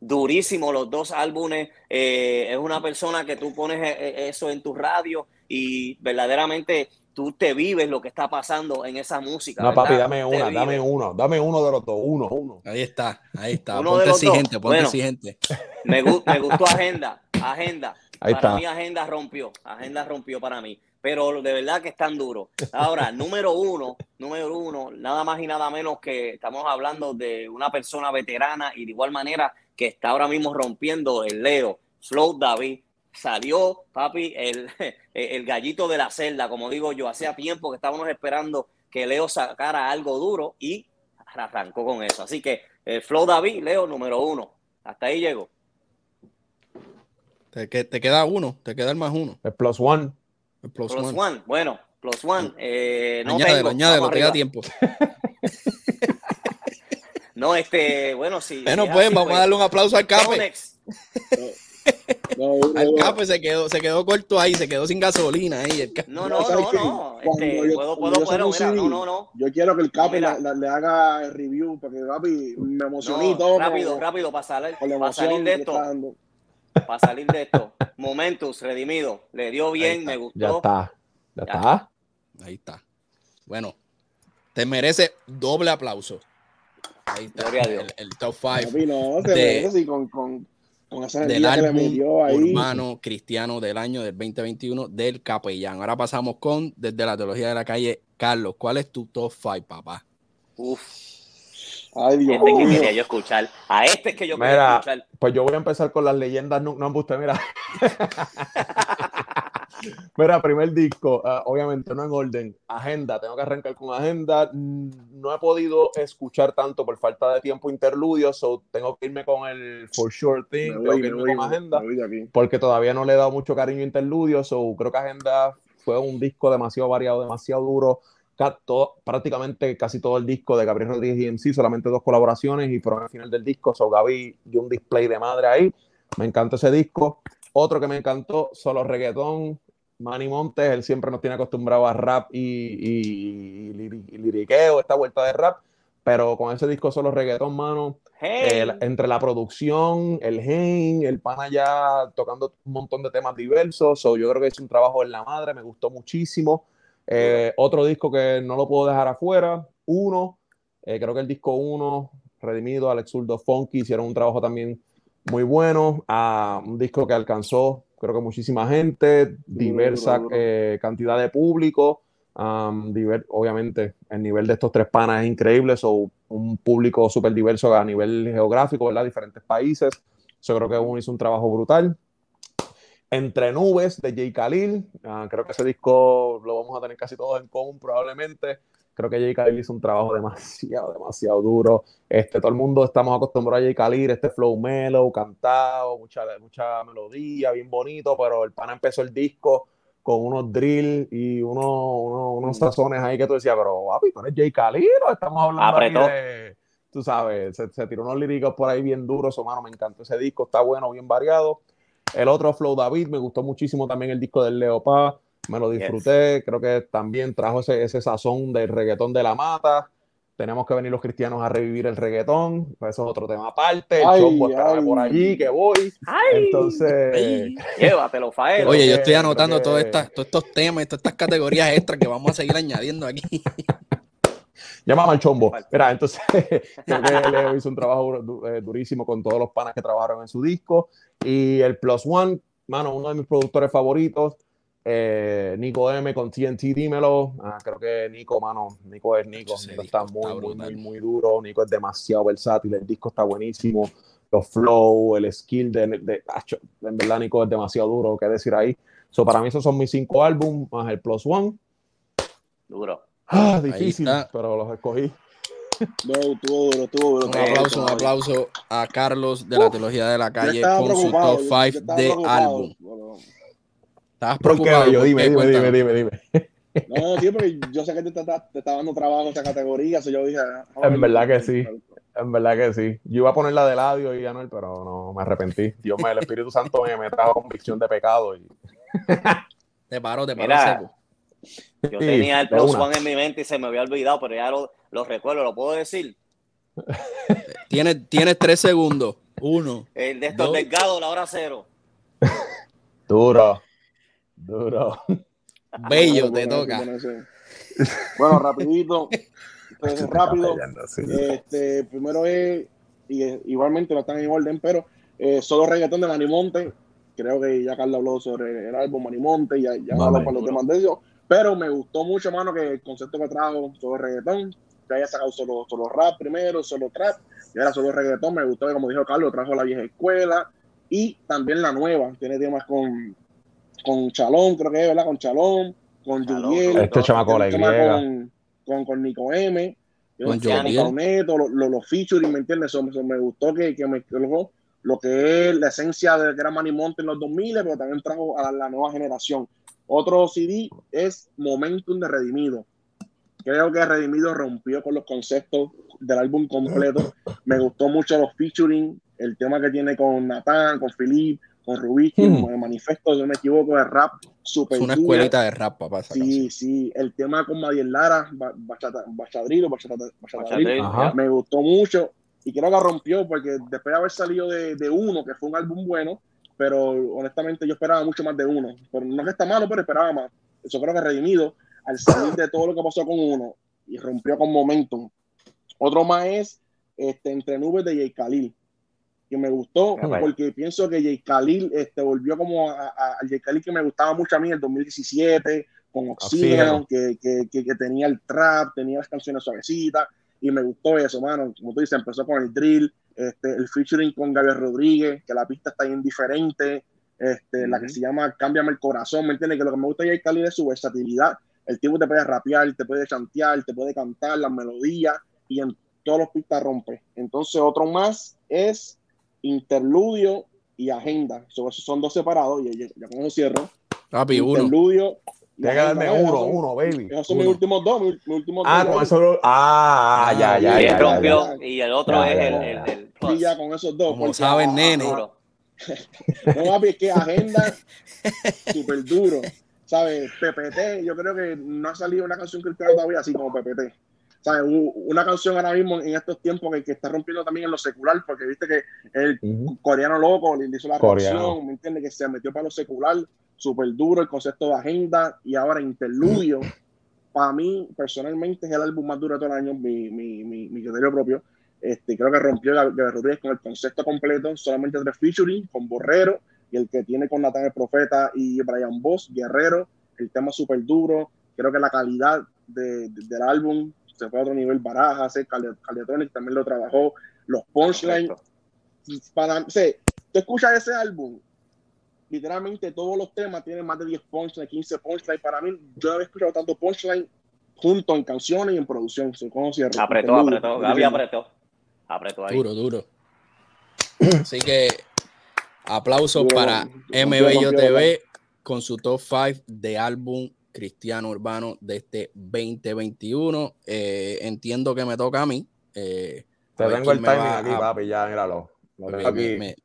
durísimo los dos álbumes. Eh, es una persona que tú pones eh, eh, eso en tu radio y verdaderamente tú te vives lo que está pasando en esa música.
No, papi, dame una, dame uno, dame uno de los dos, uno, uno.
Ahí está, ahí está.
Uno de
ponte
dos.
exigente, ponte
Bueno.
exigente.
Me, gu- me gustó Agenda, Agenda.
Ahí
para
está.
mí Agenda rompió, Agenda rompió para mí. Pero de verdad que es tan duro. Ahora, número uno, número uno, nada más y nada menos que estamos hablando de una persona veterana y de igual manera que está ahora mismo rompiendo el Leo, Flow David. Salió, papi, el, el gallito de la celda, como digo yo. Hacía tiempo que estábamos esperando que Leo sacara algo duro y arrancó con eso. Así que el Flow David, Leo, número uno. Hasta ahí llegó.
Te, que- te queda uno, te queda el más uno.
El plus one.
El plus,
Plus
one.
one. Bueno, plus one. Eh, no
añádelo,
tengo.
añádelo,
Vamos
te queda
arriba.
tiempo.
No, este, bueno, sí.
Bueno,
es
pues
así,
vamos a darle un aplauso al Cape.
No, uno,
Al
uno.
Cape se quedó, se quedó corto ahí, se quedó sin gasolina ahí. el.
No,
No,
no,
¿sabes
no, no. Este,
yo-
puedo, puedo, puedo, mira,
CD,
no, no, no.
Yo quiero que el Capi
mira.
la- la- le haga el review, porque papi, me emocioné
No,
todo.
rápido,
con-
rápido, para salir, para salir de esto, para salir de esto. Momentus, redimido. Le dio bien, me gustó.
Ya está. Ya
Ya.
está.
Ahí está. Bueno, te merece doble aplauso. Ahí está.
Gloria a Dios.
El, el top 5
Papi, no,
de-
merece, sí, con, con, con esa
del
energía que le
álbum
metió ahí.
urbano cristiano del año del 2021 del Capellán. Ahora pasamos con, desde la teología de la calle, Carlos, ¿cuál es tu top 5, papá?
Uf,
Ay, Dios
este que
mío.
quería yo escuchar. A este es que yo quería
Mira,
escuchar.
pues yo voy a empezar con las leyendas. No, no usted, mira. mira, primer disco, ah, obviamente no en orden. Agenda, tengo que arrancar con agenda. No he podido escuchar tanto por falta de tiempo interludio, so tengo que irme con el For Sure Thing,
Me
tengo
voy,
que
me
irme
voy,
con agenda.
voy
porque todavía no le he dado mucho cariño a Interludio, so creo que Agenda fue un disco demasiado variado, demasiado duro, todo- prácticamente casi todo el disco de Gabriel Rodríguez y MC, solamente dos colaboraciones y fueron al final del disco, so Gaby dio un display de madre ahí, me encanta ese disco. Otro que me encantó, solo reggaetón, Manny Montes, él siempre nos tiene acostumbrado a rap y, y, y liriqueo, esta vuelta de rap, pero con ese disco solo reggaetón, mano, entre la producción, el gen, el pana ya tocando un montón de temas diversos, yo creo que es un trabajo en la madre, me gustó muchísimo. Eh, otro disco que no lo puedo dejar afuera, uno, eh, creo que el disco uno, Redimido, Alex Zurdo, Funky, hicieron un trabajo también muy bueno, a un disco que alcanzó, creo que muchísima gente, diversa eh, cantidad de público, obviamente el nivel de estos tres panas es increíble, son un público súper diverso a nivel geográfico, ¿verdad? Diferentes países, yo creo que uno hizo un trabajo brutal. Entre Nubes de Jay Khalil, ah, creo que ese disco lo vamos a tener casi todos en común probablemente. Creo que Jay Khalil hizo un trabajo demasiado, demasiado duro. Este, todo el mundo estamos acostumbrados a Jay Khalil, este flow mellow, cantado, mucha, mucha melodía, bien bonito, pero el pana empezó el disco con unos drills y unos, unos, sazones ahí que tú decías, pero papi, tú eres Jay Khalil o estamos hablando de, tú sabes, se, tiró unos líricos por ahí bien duros, mano, me encantó ese disco, está bueno, bien variado. El otro Flow David, me gustó muchísimo también el disco del Leopard, me lo disfruté, creo que también trajo ese, ese sazón del reggaetón de la mata tenemos que venir los cristianos a revivir el reggaetón, pues eso es otro tema aparte, el chombo está por allí, que voy. Entonces,
llévatelo, Fael.
Oye, yo estoy anotando todos estos temas, todas estas categorías extras que vamos a seguir añadiendo aquí.
Llámame al chombo. Mira, entonces creo que Leo hizo un trabajo eh, durísimo con todos los panas que trabajaron en su disco. Y el Plus One, mano, uno de mis productores favoritos. Eh, Nico M con TNT, dímelo. Ah, creo que Nico, mano, Nico es Nico. está muy, muy, muy, muy duro. Nico es demasiado versátil. El disco está buenísimo. Los flow, el skill de, de, en verdad, Nico es demasiado duro. ¿Qué decir ahí? So, para mí, esos son mis cinco álbumes, más el Plus One.
Duro.
Ah, difícil, pero los escogí.
No, tuvo duro, tuvo
Un aplauso, un aplauso a Carlos de la Teología de la Calle con su top 5 de álbum. Estabas preocupado.
Yo, dime, dime, dime, dime, dime,
No, tío, porque yo sé que te, te, te está dando trabajo en esa categoría, so yo dije... Ah,
en verdad que sí, en verdad que sí. Yo iba a poner la de Ladio y Anuel, pero no, me arrepentí. Dios mío, el Espíritu Santo me, me trajo convicción de pecado. Y...
te paro, te paro seco.
Yo tenía el Plus One en mi mente y se me había olvidado, pero ya lo, lo recuerdo, ¿lo puedo decir?
tienes, tienes tres segundos. Uno.
El de estos delgados, la hora cero.
Duro. Duro.
Bello, te toca.
Bueno, rapidito. Pues, rápido. Este, primero es, y, igualmente no están en orden, pero eh, solo reggaetón de Manimonte. Creo que ya Carlos habló sobre el álbum Manimonte, ya, ya habló para los temas de ellos. Pero me gustó mucho, mano, que el concepto que trajo sobre reggaetón, que haya sacado solo, solo rap primero, solo trap, y ahora solo reggaetón. Me gustó que, como dijo Carlos, trajo la vieja escuela y también la nueva. Tiene temas con, con Chalón, creo que es, ¿verdad? Con Chalón, con Juliel.
Este chamaco la
con, con, con, Nico M. Con Neto, los lo, lo featuring, ¿me entiendes? Eso, me gustó que, que me lo, lo que es la esencia de que era Manny Monte en los 2000, pero también trajo a la nueva generación. Otro CD es Momentum de Redimido. Creo que Redimido rompió con los conceptos del álbum completo. Me gustó mucho los featuring, el tema que tiene con Natán, con Philip, con Rubí, hmm. el manifiesto, si no me equivoco, de rap super.
Es una escuelita de rap, papá.
Sí, sí. El tema con Madiel Lara, Bachadrilo, Bachadrilo, me gustó mucho y creo que rompió porque después de haber salido de, de, uno, que fue un álbum bueno, pero honestamente yo esperaba mucho más de uno. Pero no que está malo, pero esperaba más. Eso creo que redimido al salir de todo lo que pasó con uno y rompió con Momentum. Otro más es este, Entre Nubes de Jay Khalil que me gustó porque pienso que Jay Khalil este, volvió como al Jay Khalil que me gustaba mucho a mí en el 2017 con Oxygen, que, que, que, tenía el trap, tenía las canciones suavecitas y me gustó eso, mano. Como tú dices, empezó con el drill, este, el featuring con Gabriel Rodríguez, que la pista está indiferente, este, la que se llama Cámbiame el corazón, ¿me entiendes? Que lo que me gusta de Jay Khalil es su versatilidad. El tipo te puede rapear, te puede chantear, te puede cantar las melodías y en todos los pistas rompe. Entonces, otro más es interludio y agenda. esos son dos separados, y ya, ya con eso cierro. interludio.
Tiene que darme uno, uno, baby.
Esos son mis últimos dos. Mis, últimos
ah,
dos,
con eso. Ah, ah, ya, ya,
ya, ya, Y el otro es el, el,
Y ya con esos dos.
Como saben, nene.
no, papi, es que agenda súper duro. ¿Sabes? PPT, yo creo que no ha salido una canción cristiana todavía así como PPT. ¿Sabes? Una canción ahora mismo en estos tiempos que, que, está rompiendo también en lo secular, porque viste que el coreano loco le hizo la canción, ¿me entiendes? Que se metió para lo secular, súper duro el concepto de agenda y ahora interludio. Para mí, personalmente, es el álbum más duro de todo el año, mi, mi, mi, mi criterio propio. Este, creo que rompió Gabriel Rodríguez con el concepto completo, solamente tres featuring, con Borrero y el que tiene con Natán el Profeta y Brian Boss, Guerrero, el tema súper duro. Creo que la calidad de, del álbum se fue a otro nivel. Barajas, Caliatronic también lo trabajó. Los punchlines. Para, o sea, tú escuchas ese álbum, literalmente todos los temas tienen más de 10 punchlines, 15 punchlines. Para mí, yo no había escuchado tanto punchline junto en canciones y en producción.
Apretó, apretó, Gaby apretó. Apretó ahí.
Duro, duro. Así que aplausos para MByo TV con su top 5 de álbum cristiano urbano de este 2021. Eh, entiendo que me toca a mí. Eh,
Te tengo el timing aquí, papi, ya, míralo.
Me,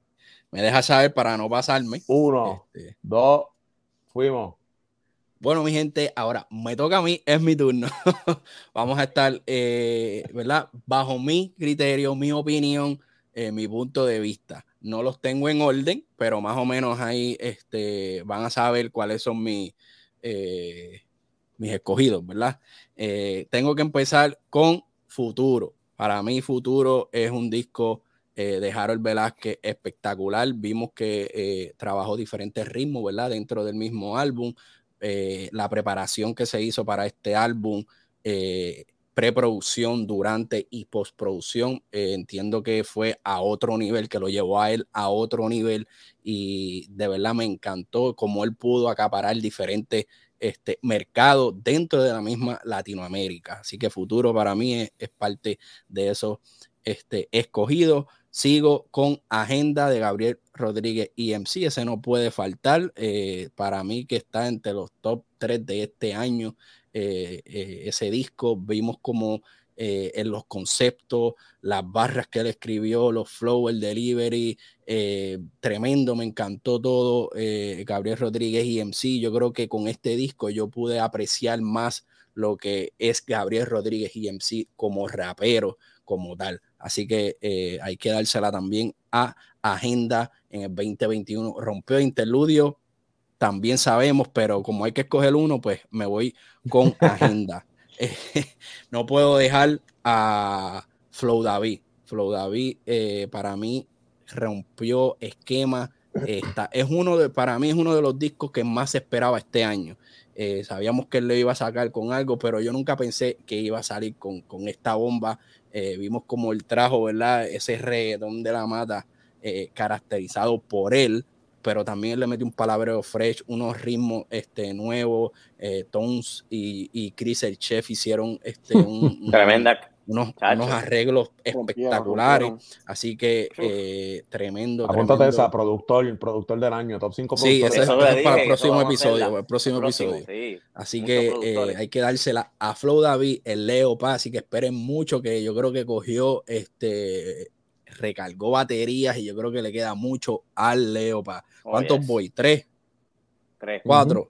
me, deja saber para no pasarme.
Uno, este. dos, fuimos.
Bueno, mi gente, ahora me toca a mí, es mi turno. Vamos a estar, eh, ¿verdad? Bajo mi criterio, mi opinión, eh, mi punto de vista. No los tengo en orden, pero más o menos ahí este, van a saber cuáles son mis, eh, mis escogidos, ¿verdad? tengo que empezar con Futuro. Para mí, Futuro es un disco de Harold Velázquez espectacular. Vimos que trabajó diferentes ritmos, ¿verdad? Dentro del mismo álbum eh, la preparación que se hizo para este álbum, eh, preproducción, durante y postproducción, eh, entiendo que fue a otro nivel, que lo llevó a él a otro nivel y de verdad me encantó cómo él pudo acaparar diferentes este, mercados dentro de la misma Latinoamérica. Así que futuro para mí es, parte de esos este, escogidos. Sigo con Agenda de Gabriel Rodríguez EMC. Ese no puede faltar. Eh, para mí que está entre los top 3 de este año. Eh, eh, ese disco vimos como en los conceptos, las barras que él escribió, los flow, el delivery, tremendo, me encantó todo. Gabriel Rodríguez EMC. Yo creo que con este disco yo pude apreciar más lo que es Gabriel Rodríguez EMC como rapero, como tal. Así que eh, hay que dársela también a Agenda en el 2021. Rompió interludio, también sabemos, pero como hay que escoger uno, pues me voy con Agenda. no puedo dejar a Flow David. Flow David eh, para mí rompió esquema. es uno de, para mí es uno de los discos que más esperaba este año. Eh, sabíamos que él le iba a sacar con algo, pero yo nunca pensé que iba a salir con, con esta bomba eh, vimos como él trajo, ¿verdad? Ese reggaetón de la mata caracterizado por él, pero también le metió un palabreo fresh, unos ritmos este, nuevos. Eh, Tones y, y, Chris el chef hicieron este, un,
Tremenda
unos, unos arreglos espectaculares. Así que eh, tremendo.
Apúntate esa, productor, productor del año, top 5
Sí, ese es, para el próximo episodio. El próximo, episodio. así que eh, hay que dársela a Flow David, el Leo Paz, así que esperen mucho que yo creo que cogió este recargó baterías y yo creo que le queda mucho al Leo Paz. Oh, ¿Cuántos voy? ¿Tres?
Tres.
¿Cuatro?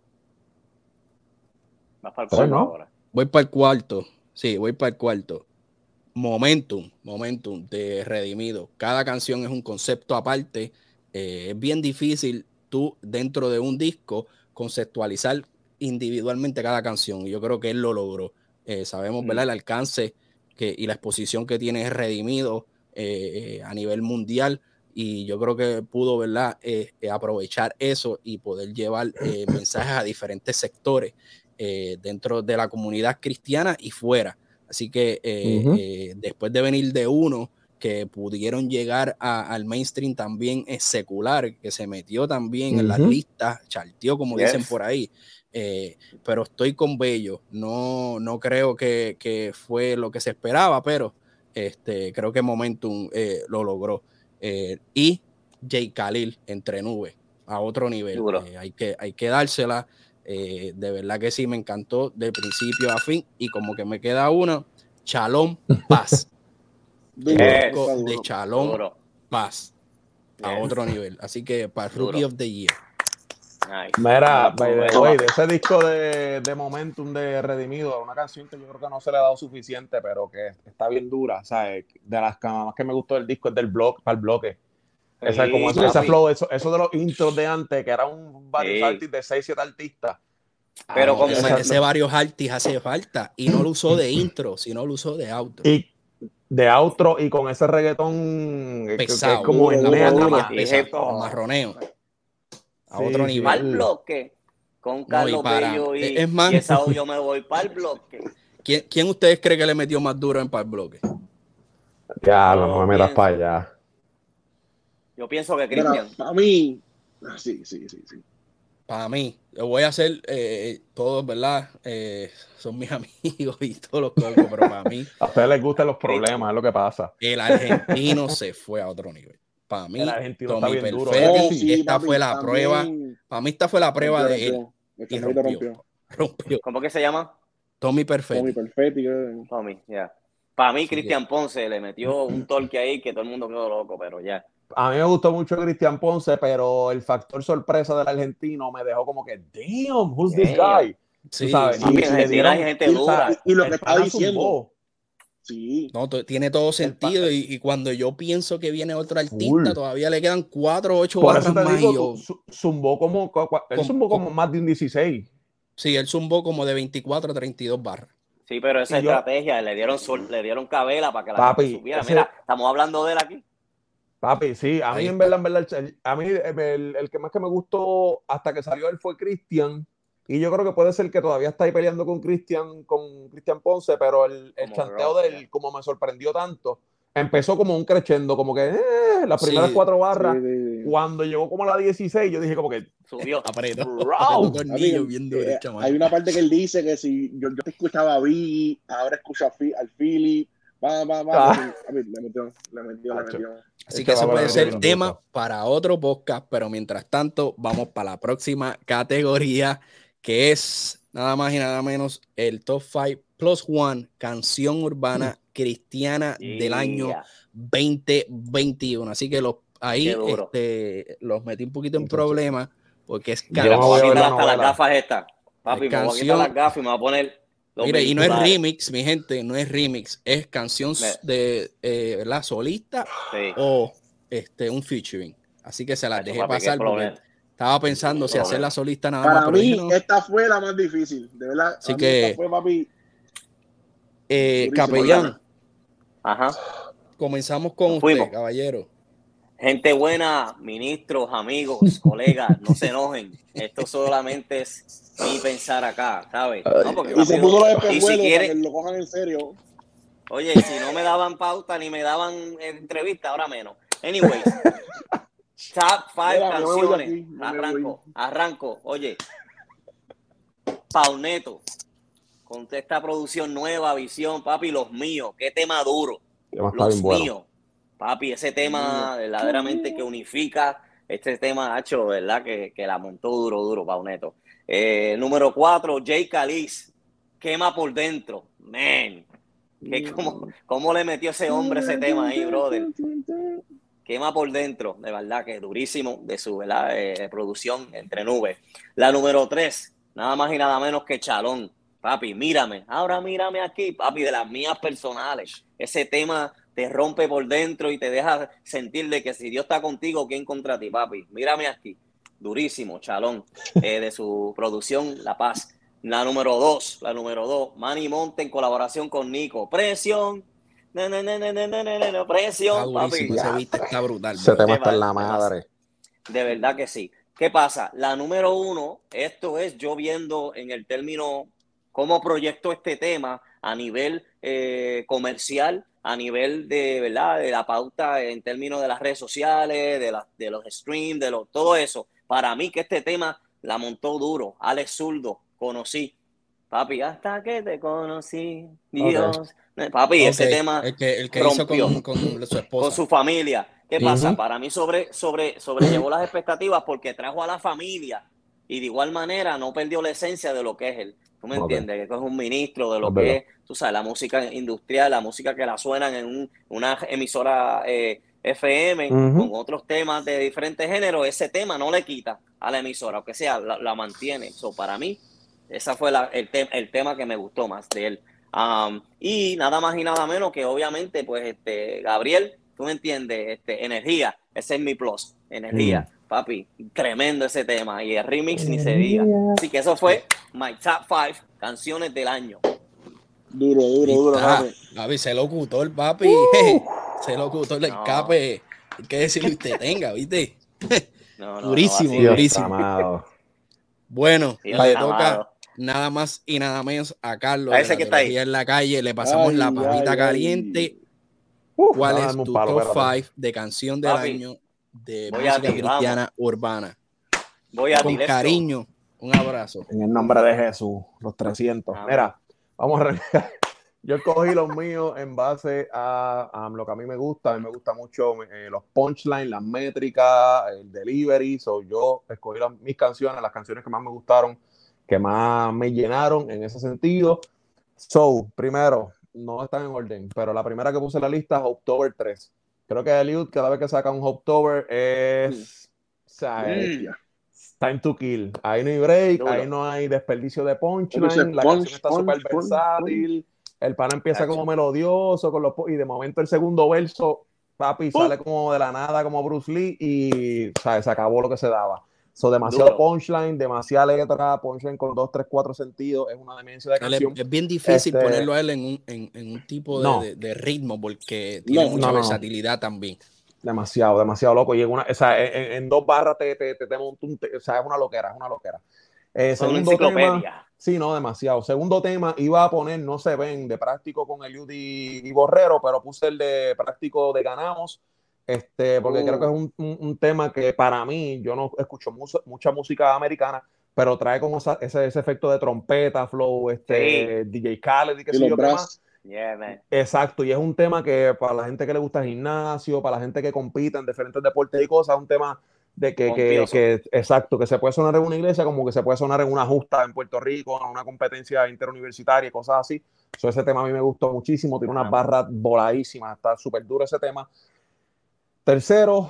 Vas para el cuarto ahora.
Voy para el cuarto. Sí, voy para el cuarto momentum, momentum de Redimido. Cada canción es un concepto aparte. Eh, es bien difícil tú dentro de un disco conceptualizar individualmente cada canción. Y yo creo que él lo logró. Eh, sabemos, ¿verdad? El alcance que, y la exposición que tiene Redimido eh, a nivel mundial. Y yo creo que pudo, ¿verdad? aprovechar eso y poder llevar mensajes a diferentes sectores dentro de la comunidad cristiana y fuera. Así que eh, eh, después de venir de uno que pudieron llegar al mainstream también es secular, que se metió también en las listas, charteó como dicen por ahí. Eh, pero estoy con Bello, no, no creo que, fue lo que se esperaba, pero este, creo que Momentum lo logró. y Jay Khalil entre nubes a otro nivel. hay, que, hay que dársela. Eh, de verdad que sí, me encantó de principio a fin. Y como que me queda uno, Chalón Paz. de Chalón Paz. a otro nivel. Así que para
Duro.
Rookie of the Year.
Nice.
Mira, by the
bueno,
way, de ese disco de, de Momentum de Redimido, una canción que yo creo que no se le ha dado suficiente, pero que está bien dura, ¿sabes? De las que más que me gustó del disco es del bloque, para el bloque. Esa,
Sí,
como ese, flow, eso, eso de los intros de antes, que era un varios
Sí.
artistas de 6, 7 artistas.
Pero
Ah,
como
esa-
Ese varios artis hace falta. Y no lo usó de intro, sino lo usó de outro.
y de outro y con ese reggaetón que- que
Pesado.
es como el
Pesado,
jefe.
marroneo. A
Sí,
otro
sí.
nivel.
Para el bloque. Con
y
Carlos
para-
Bello y,
es más-
y esa yo me voy para el bloque.
¿Quién, quién ustedes creen que le metió más duro en Par Bloque?
Ya, no, no me metas para allá.
Yo pienso que Cristian.
para mí, ah, sí, sí, sí, sí.
Para mí, lo voy a hacer eh, todos, ¿verdad? Eh, son mis amigos y todos los cocos, pero para mí,
A ustedes les gustan los problemas, es lo que pasa.
el argentino se fue a otro nivel. Para mí,
El argentino
Tommy
está bien duro,
Perfetti,
¿eh?
Oh, sí,
esta
papi,
fue la
también.
prueba. Para mí, esta fue la prueba
Rompió,
de él.
rompió. El
Y
chamaquito
rompió.
rompió.
Rompió.
¿Cómo que se llama?
Tommy
Tommy
Perfetti.
Perfetti. que-
Tommy, ya. Para mí,
que-
Cristian Ponce le metió un torque ahí que todo el mundo quedó loco, pero ya.
A mí me gustó mucho Cristian Ponce, pero el factor sorpresa del argentino me dejó como que, damn, who's this guy?
Sí,
sabes,
sí.
Y
lo que está diciendo.
zumbó.
Sí.
No, tiene todo sentido y, y cuando yo pienso que viene otro artista,
Full.
todavía le quedan cuatro o ocho
Por
barras
eso te
más.
digo,
yo-
zumbó como, él
Con-
zumbó como
con-
más de un 16.
sí, él zumbó como de 24 a 32 barras.
Sí, pero esa
Y yo-
estrategia le dieron sol- le dieron cabela para que la
Papi,
gente supiera.
ese-
Mira, estamos hablando de él aquí.
Papi, sí, a mí en verdad, en verdad, el- a mí el, el- el que más que me gustó hasta que salió él fue Cristian. Y yo creo que puede ser que todavía está ahí peleando con Cristian, con Cristian Ponce, pero el, el chanteo
rock,
de él, como me sorprendió tanto, empezó como un crescendo, como que eh, las
Sí,
primeras cuatro barras.
Sí, sí, sí.
Cuando llegó como a la 16, yo dije como que,
Subió.
Apretó. Duro,
eh, hay una parte que él dice que si yo, yo te escuchaba a Biggie, ahora escucho a Fi- al Philly, va, va, va.
Ah.
Le metió, le metió, le metió.
Así que
a
puede ser tema para otro podcast, pero mientras tanto vamos para la próxima categoría que es nada más y nada menos el Top 5 Plus One canción urbana cristiana del año
Yeah.
2021. Así que los, ahí este, los metí un poquito en problemas porque es canción.
la
hasta las gafas estas. Papi, me voy a quitar
canción-
las gafas y me voy a poner.
Mira, y no es remix, mi gente, no es remix, es canción de eh, ¿verdad? solista
Sí.
o este, un featuring. Así que se las dejé
papi,
pasar porque. Estaba pensando si hacer la solista nada más.
Para mí,
no.
esta fue la más difícil, de verdad.
Así que-
esta fue, papi,
Eh, capellán.
Ajá.
comenzamos con
Nos
usted,
fuimos.
caballero.
Gente buena, ministros, amigos, colegas, no se enojen. Esto solamente es mi pensar acá, ¿sabes? No, porque,
Y se puso los
y si
para
quieren,
que lo cojan en serio.
Oye, si no me daban pauta ni me daban entrevista, ahora menos. Anyways, top five
Mira,
canciones.
aquí,
Arranco, arranco. Oye, Pauneto, con esta producción nueva, visión, papi, los míos, qué tema duro.
está
Los
bien bueno.
míos. Papi, ese tema verdaderamente que unifica, este tema, Hacho, ¿verdad? Que, que la montó duro, duro, Pauneto. Eh, número cuatro, Jay Caliz, quema por dentro. Man, que cómo, cómo le metió ese hombre ese tema ahí, brother. Quema por dentro, de verdad que durísimo de su. Eh, producción entre nubes. La número tres, nada más y nada menos que Chalón. Papi, mírame, ahora mírame aquí, papi, de las mías personales. Ese tema te rompe por dentro y te deja sentir de que si Dios está contigo, ¿quién contra ti, papi? Mírame aquí. Durísimo, Chalón, eh, de su producción La Paz. La número dos, la número dos, Manny Monte en colaboración con Nico. Presión.
Está
presión, papi.
durísimo, ese beat está brutal.
Está en la madre.
De verdad que sí. ¿Qué pasa? La número uno, esto es yo viendo en el término cómo proyecto este tema a nivel eh, comercial, a nivel de, ¿verdad? de la pauta en términos de las redes sociales, de, la- de los streams, de lo, todo eso. Para mí que este tema la montó duro. Alex Zurdo, conocí. Papi, hasta que te conocí, Dios. Papi, ese
Ok,
tema
El que, el que hizo
rompió.
con, con su esposa.
con su familia. ¿Qué pasa?
Ujú.
Para mí sobre, sobre, sobrellevó las expectativas porque trajo a la familia y de igual manera no perdió la esencia de lo que es él. ¿Tú me
Ok.
entiendes? Que es un ministro de lo
Es
que es, tú sabes, la música industrial, la música que la suenan en un- una emisora eh, FM
Ujú.
con otros temas de diferentes géneros, ese tema no le quita a la emisora, aunque sea, la, la mantiene. So, para mí, esa fue la- el, te- el tema que me gustó más de él. Um, y nada más y nada menos que obviamente, pues, este, Gabriel, tú me entiendes, este, energía, ese es mi plus, energía, papi, tremendo ese tema, y el remix ni se diga. Así que eso fue my top five canciones del año.
Duro, duro, duro.
Ah,
papi.
papi, se locutor, papi. Se locutor del
No.
escape. Hay que decirle usted tenga, ¿viste?
No, no,
Durísimo, durísimo.
amado.
Bueno, le
amado.
toca nada más y nada menos a Carlos.
A ese que está ahí.
en la calle. Le pasamos
Ay,
la papita
ay.
caliente.
Uf,
¿Cuál es tu
palo,
top
espérate.
5 de canción del
Papi,
año de
voy a
música
ti,
cristiana urbana?
Voy a
Con
ti,
cariño, un abrazo.
En el nombre de Jesús, los 300.
Amén.
Mira, vamos a arrancar. Yo escogí los míos en base a, a lo que a mí me gusta. A mí me gusta mucho eh, los punchlines, las métricas, el delivery. So, yo escogí las- mis canciones, las canciones que más me gustaron, que más me llenaron en ese sentido. So, primero, no están en orden, pero la primera que puse en la lista es October 3. Creo que Eliud, cada vez que saca un October, es. O sea, es-
Bestia.
Time to kill. Ahí no hay break,
Duro.
ahí no hay desperdicio de punchline, la
punch,
canción está
punch,
súper
punch,
versátil, el pana empieza como melodioso con los, y de momento el segundo verso, papi,
Uh.
sale como de la nada, como Bruce Lee, y ¿sabes? se acabó lo que se daba. So, demasiado
Duro.
punchline, demasiada letra, punchline con dos, tres, cuatro sentidos, es una demencia de canción.
es bien difícil
Este-
ponerlo a él en un, en, en un tipo de,
No.
de- de ritmo porque tiene
No,
mucha
no,
versatilidad también.
Demasiado, demasiado loco. Y en, una, o sea, en, en- dos barras te, te, te, te monta un te- o sea, es una loquera, es una loquera. Eh, segundo tema. Sí, no, demasiado. Segundo tema, iba a poner, no se ven, de práctico con el y, y Borrero, pero puse el de práctico de Ganamos, este, porque
Oh.
creo que es un, un- un tema que para mí, yo no escucho mucho- mucha música americana, pero trae como esa- ese, ese efecto de trompeta, flow, este, DJ Khaled y qué sé yo qué más.
Yeah, man.
Exacto, y es un tema que para la gente que le gusta el gimnasio, para la gente que compite en diferentes deportes y cosas, es un tema de que, que, que- exacto, que se puede sonar en una iglesia como que se puede sonar en una justa en Puerto Rico, en una competencia interuniversitaria y cosas así. So, ese tema a mí me gustó muchísimo, tiene unas barras voladísimas, está súper duro ese tema. Tercero,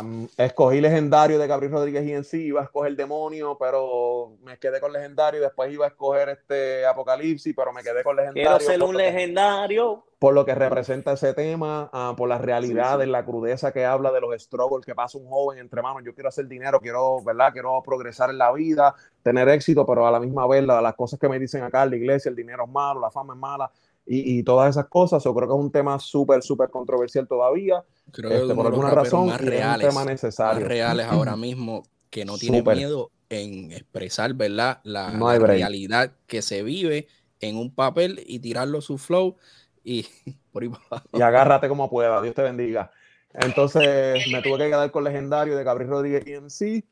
um, escogí legendario de Gabriel Rodríguez y en sí, iba a escoger demonio, pero me quedé con legendario, después iba a escoger este Apocalipsis, pero me quedé con legendario.
Quiero ser un
que-
legendario.
por lo que representa ese tema, ah, por las realidades, la crudeza que habla de los struggles que pasa un joven entre manos. Yo quiero hacer dinero, quiero, ¿verdad? Quiero progresar en la vida, tener éxito, pero a la misma vez la- las cosas que me dicen acá la iglesia, el dinero es malo, la fama es mala y, y todas esas cosas. Yo creo que es un tema súper, súper controversial todavía,
Creo que
este,
es uno
por alguna razón,
más
y es un
reales,
tema
más
necesario.
reales ahora mismo que no tiene
Súper.
miedo en expresar, ¿verdad? La,
No
la realidad que se vive en un papel y tirarlo su flow y por ahí
y agárrate como pueda, Dios te bendiga. Entonces me tuve que quedar con Legendario de Gabriel Rodríguez EMC.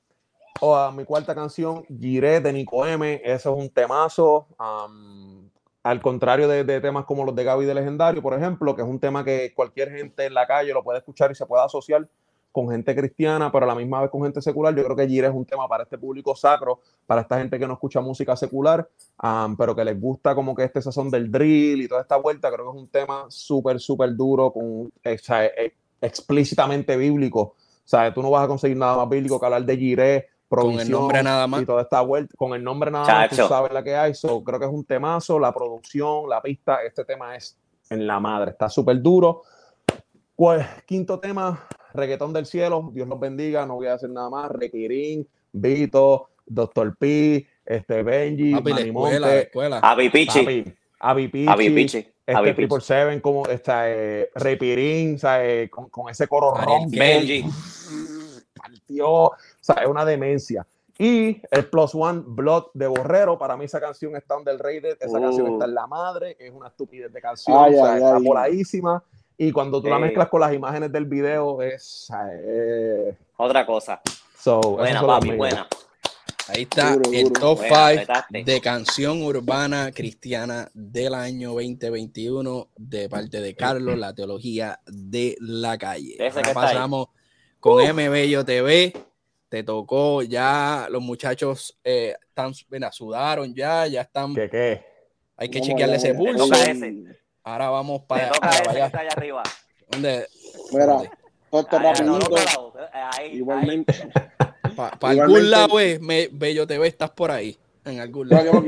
O a mi cuarta canción, Giré de Nico M. Eso es un temazo. am, al contrario de, temas como los de Gaby de Legendario, por ejemplo, que es un tema que cualquier gente en la calle lo puede escuchar y se puede asociar con gente cristiana, pero a la misma vez con gente secular. Yo creo que Giré es un tema para este público sacro, para esta gente que no escucha música secular, pero que les gusta como que este sazón del drill y toda esta vuelta. Creo que es un tema súper, súper duro, con, eh, o sea, eh, explícitamente bíblico. O sea, tú no vas a conseguir nada más bíblico que hablar de Giré,
Con el
provisión
nombre nada más.
y toda esta vuelta. Con el nombre nada más, tú sabes la que hay. So, creo que es un temazo, la producción, la pista. Este tema es en la madre, está súper duro. Pues, quinto tema, reggaetón del cielo. Dios los bendiga, no voy a decir nada más. Requirín, Vito, Doctor P, este Benji,
Papi, la
Manny
escuela, escuela.
Avi Pichi.
papi, Avi Pichi,
Avi Pichi.
este Triple
Pichi.
Seven, como está eh, Repirín, ¿sabes? Con, con ese coro ronco,
Benji.
partió, o sea, es una demencia. Y el Plus One Blood de Borrero, para mí esa canción está underrated, esa
Uh.
canción está en la madre, es una estupidez de canción,
Ay,
o sea,
ay,
está
ay.
Y cuando tú la mezclas con las imágenes del video, es. eh,
Otra cosa.
so,
Buena, papi, buena.
Ahí está
Duro,
el
duro.
top
Buena,
5
apretaste.
de canción urbana cristiana del año 2021 de parte de Carlos, la teología de la calle. Ahora
ahí.
pasamos con M Bello TV. Te tocó ya, los muchachos eh, están, mira, sudaron ya, ya están,
¿Qué qué?
hay que chequearle ese pulso. Ahora vamos para,
toca
para
ese
allá.
está allá arriba.
¿Dónde?
Mira, esto rapidito.
ahí,
Igualmente.
Para algún lado, eh, me, Bello TV, estás por ahí. En algún lado.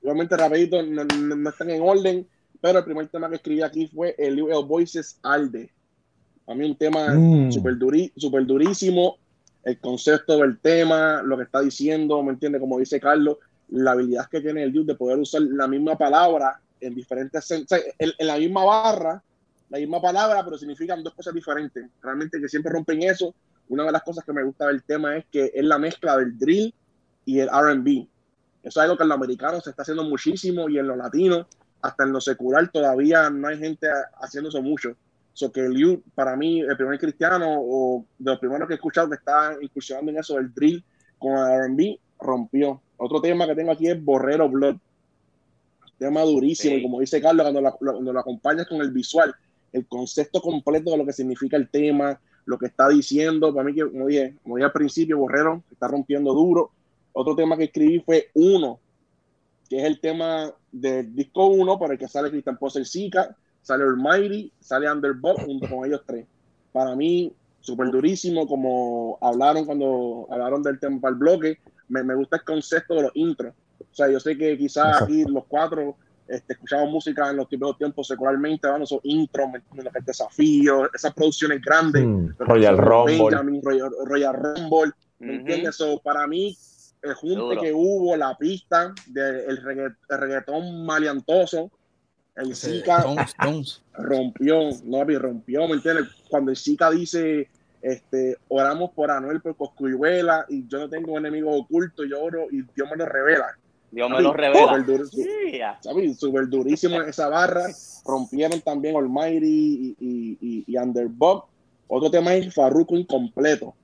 Igualmente rapidito, no, no- no están en orden, pero el primer tema que escribí aquí fue el, el Voices Alde. A mí un tema
Mm.
súper duri, super durísimo, el concepto del tema, lo que está diciendo, ¿me entiende? Como dice Carlos, la habilidad que tiene el Dude de poder usar la misma palabra en diferentes, o en la misma barra, la misma palabra, pero significan dos cosas diferentes. Realmente que siempre rompen eso. Una de las cosas que me gusta del tema es que es la mezcla del drill y el R&B. Eso es algo que en los americanos se está haciendo muchísimo y en los latinos, hasta en lo secular, todavía no hay gente haciendo eso mucho. So que Liu, para mí, el primer cristiano o de los primeros que he escuchado que está incursionando en eso del drill con el R&B, rompió. Otro tema que tengo aquí es Borrero Blood. Tema durísimo,
Sí.
y como dice Carlos, cuando lo, lo- cuando lo acompañas con el visual, el concepto completo de lo que significa el tema, lo que está diciendo, para mí, que, como dije, como dije al principio, Borrero está rompiendo duro. Otro tema que escribí fue Uno, que es el tema del disco 1, para el que sale Christian Poser Zika, sale Almighty, sale Underbot, junto con ellos tres. Para mí, súper durísimo, como hablaron cuando hablaron del tema para el bloque, me, me gusta el concepto de los intros. O sea, yo sé que quizás
Exacto.
aquí los cuatro este, escuchamos música en los primeros tiempos secularmente, dando esos intros, ¿me entiendes? el desafío, esas producciones grandes.
Mm, Royal Rumble.
Benjamin, Royal, Royal Rumble, ¿me entiendes? So, para mí, el junte
Duro.
que hubo, la pista del regga- el reggaetón maleantoso, el Zika rompió, no, papi, rompió, ¿me entiendes? Cuando el Zika dice, este, oramos por Anuel, por Coscuyuela, y yo no tengo enemigos ocultos, yo oro y Dios me lo revela.
Dios me lo revela.
súper durísimo esa barra. Rompieron también Almighty y, y, y, y Underbug. Otro tema es Farruko incompleto.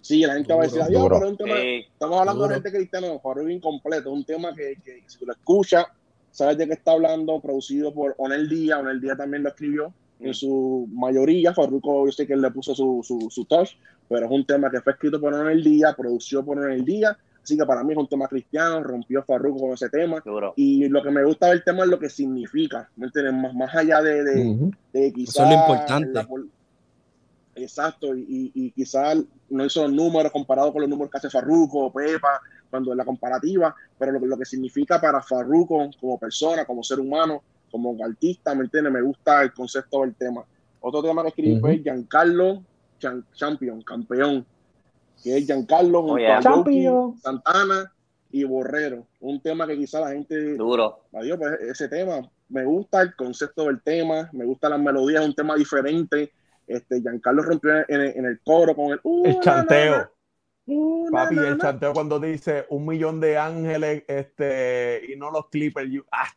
Sí, la gente va a decir, adiós, pero un tema, estamos hablando
Duro.
de gente cristiana, Farruko incompleto, un tema que, que si tú lo escuchas, sabes de qué está hablando, producido por Onel Díaz, Onel Díaz también lo escribió, en su mayoría, Farruko yo sé que él le puso su, su, su touch, pero es un tema que fue escrito por Onel Díaz, producido por Onel Díaz, así que para mí es un tema cristiano, rompió Farruko con ese tema,
Duro.
y lo que me gusta del tema es lo que significa, ¿me entiendes? Más, más allá de, de,
Ujú.
de quizás...
Eso es lo importante.
la exacto, y, y, y quizás no hizo los números comparados con los números que hace Farruko o Pepa, cuando en la comparativa, pero lo, que- lo que significa para Farruko como persona, como ser humano, como artista, ¿me entiendes? Me gusta el concepto del tema. Otro tema que escribí
Ujú.
fue Giancarlo Chan- Champion, campeón, que es Giancarlo
yeah.
Yoki,
Champion.
Santana y Borrero. Un tema que quizás la gente
Duro.
Adiós, pues ese tema. Me gusta el concepto del tema, me gusta las melodías, es un tema diferente. Este, Giancarlo rompió en, el- en el coro con el, uh,
El chanteo.
na, na, uh, na,
Papi, el chanteo cuando dice un millón de ángeles este, y no los clippers. you- ah,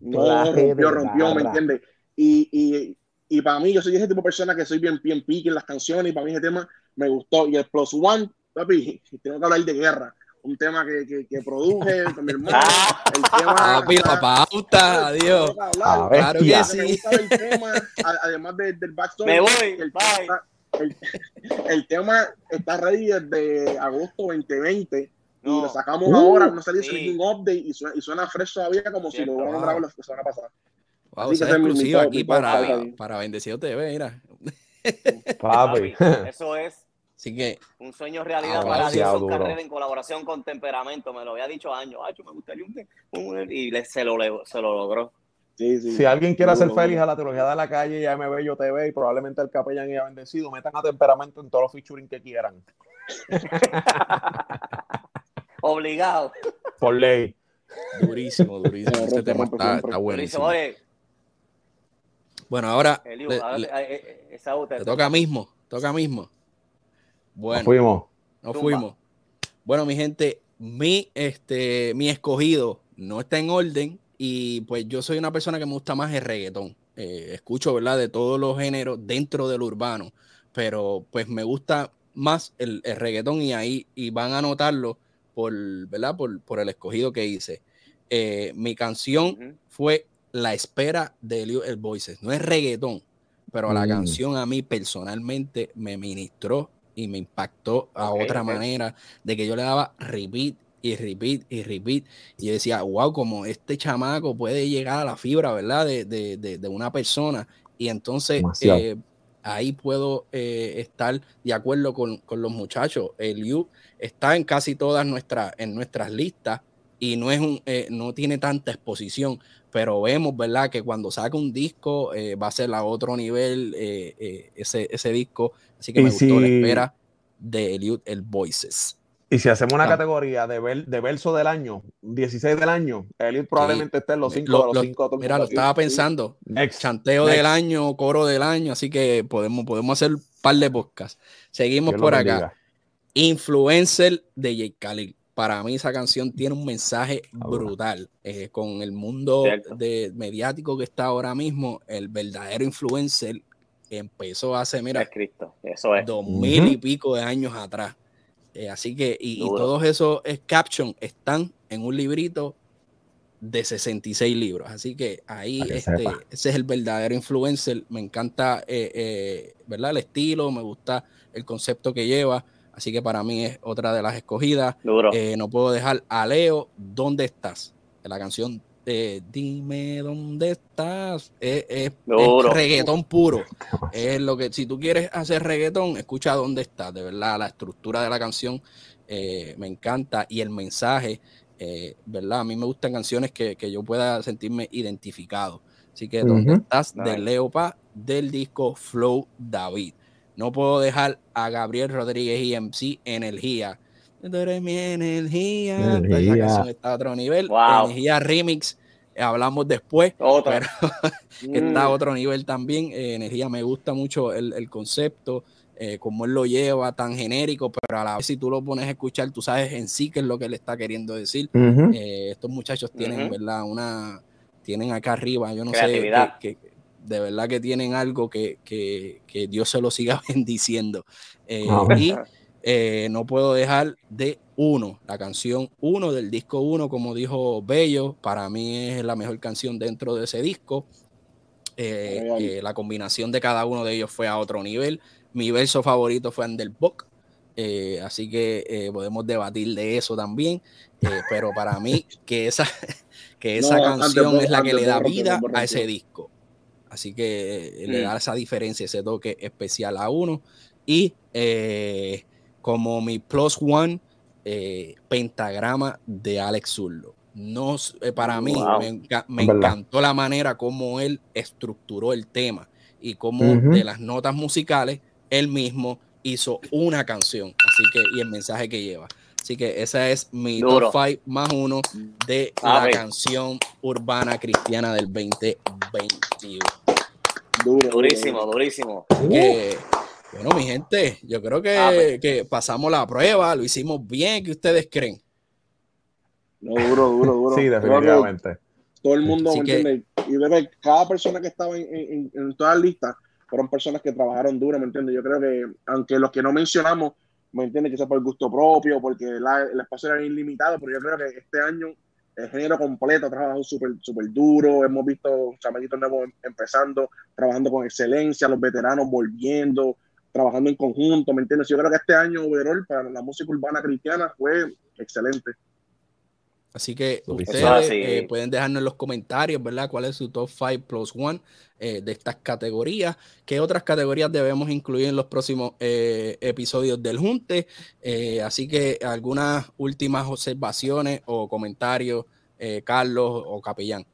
No, rompió, rompió, ¿me entiendes? Y, y, y para mí, yo soy ese tipo de persona que soy bien, bien pique en las canciones y para mí ese tema me gustó. Y el Plus One, papi, tengo que hablar de guerra. Un tema que, que, que produje con mi hermano.
Ah.
El tema.
Papi, la pauta, adiós. Claro que
bestia.
Lo que me
sí.
gusta del tema, a- además de- del backstory,
Me voy,
el,
bye.
tema- el, el tema está ready desde agosto 2020 y lo sacamos
Uh,
ahora, no salió
sí.
ningún update y suena, y suena fresh todavía como si lo hubieran grabado la semana pasada.
Wow,
Así que es top,
aquí para,
five.
para Bendecido TV, mira.
Papi.
Eso es
Así que,
un sueño realidad
Ah,
para
duro.
Carrera en colaboración con Temperamento. Me lo había dicho años. Ay, me gustaría un, un- y le- se, lo, se lo logró.
Sí, sí.
Si alguien quiere hacer feliz a la teología de la calle y a MBello TV y probablemente al capellán y a Bendecido, metan a temperamento en todos los featuring que quieran.
Obligado.
Por ley.
durísimo, durísimo. Este tema está, está buenísimo.
oye,
Bueno, ahora
Eliu,
le-
ahora
le-
te- eh, eh, esa te
te toca mismo, toca mismo.
Nos
Bueno,
fuimos.
nos
Tumba.
fuimos. Bueno, mi gente, mi, este, mi escogido no está en orden y pues yo soy una persona que me gusta más el reggaetón. Eh, escucho, ¿verdad? De todos los géneros dentro del urbano, pero pues me gusta más el, el reggaetón y ahí y van a notarlo por, ¿verdad? Por, por el escogido que hice. Eh, mi canción fue La Espera de Elio El Voices. No es reggaetón, pero la
Mm.
canción a mí personalmente me ministró y me impactó a otra manera de que yo le daba repeat y repeat y repeat y yo decía, wow, como este chamaco puede llegar a la fibra, ¿verdad? De, de, de, de una persona. Y entonces eh, ahí puedo eh, estar de acuerdo con, los muchachos. El U está en casi todas nuestras, en nuestras listas y no, es un, eh, no tiene tanta exposición, pero vemos, ¿verdad? Que cuando saca un disco eh, va a ser a otro nivel ese, ese disco. Así que me gustó la espera de Eliud, el Voices.
Y si hacemos una categoría de, de, verso del año, 16 del año, Eliud probablemente esté en los 5 de los 5.
Mira, lo estaba pensando. Chanteo del año, coro del año, así que podemos, podemos hacer un par de podcasts. Seguimos por acá. Influencer de Jake Khalil. Para mí esa canción tiene un mensaje brutal. Eh, con el mundo de, mediático que está ahora mismo, el verdadero influencer empezó hace, mira,
Cristo. Eso es.
dos mil y pico de años atrás. Eh, así que, y, todos esos captions están en un librito de 66 libros. Así que ahí este, ese es el verdadero influencer. Me encanta, eh, eh, ¿verdad? El estilo, me gusta el concepto que lleva. Así que para mí es otra de las escogidas. no puedo dejar a Leo, ¿dónde estás? La canción dime dónde estás. Es, reggaetón puro. Es lo que, si tú quieres hacer reggaetón, escucha dónde estás. De verdad, la estructura de la canción eh, me encanta y el mensaje, eh, ¿verdad? A mí me gustan canciones que, yo pueda sentirme identificado. Así que, ¿dónde estás? De Leopa, del disco Flow David. No puedo dejar a Gabriel Rodríguez y MC Energía Tú eres mi energía. Esa canción está a otro nivel. Energía Remix. Eh, hablamos después. Pero está a mm. otro nivel también. Eh, energía me gusta mucho el, concepto. Eh, como él lo lleva, tan genérico, pero a la vez si tú lo pones a escuchar, tú sabes en sí qué es lo que él está queriendo decir. estos muchachos tienen, ¿verdad? Una, tienen acá arriba, yo no sé, que, de verdad que tienen algo que, que, Dios se lo siga bendiciendo. y eh, no puedo dejar de uno, la canción uno del disco uno, como dijo Bello, para mí es la mejor canción dentro de ese disco. Eh, eh, la combinación de cada uno de ellos fue a otro nivel. Mi verso favorito fue Underbook, así que podemos debatir de eso también. pero para mí, que esa, que esa canción es la que le da vida a ese disco. Así que le da esa diferencia, ese toque especial a uno. Y como mi plus one eh, pentagrama de Alex Zurdo. No, eh, para mí me, encantó la manera como él estructuró el tema y como de las notas musicales él mismo hizo una canción. Así que, y el mensaje que lleva. Así que esa es mi top five más uno de la canción urbana cristiana del 2021.
Durísimo, durísimo.
Bueno, mi gente, yo creo ah, pues. que, pasamos la prueba, lo hicimos bien. ¿Qué ustedes creen?
No, duro, duro, duro.
sí, definitivamente.
Todo el mundo, ¿me entiendes? Y de cada persona que estaba en, todas las listas fueron personas que trabajaron duro, ¿me entiendes? Yo creo que, aunque los que no mencionamos, ¿me entiendes? Que sea por gusto propio, porque el espacio era ilimitado, pero yo creo que este año el género completo ha trabajado súper super duro. Hemos visto chamaquitos nuevos empezando, trabajando con excelencia, los veteranos volviendo trabajando en conjunto, ¿me entiendes? Yo creo que este año overall para la música urbana cristiana fue excelente.
Así que ustedes eh, pueden dejarnos en los comentarios, ¿verdad? ¿Cuál es su top 5 plus 1 eh, de estas categorías? ¿Qué otras categorías debemos incluir en los próximos eh, episodios del Junte? así que algunas últimas observaciones o comentarios, Carlos o Capellán.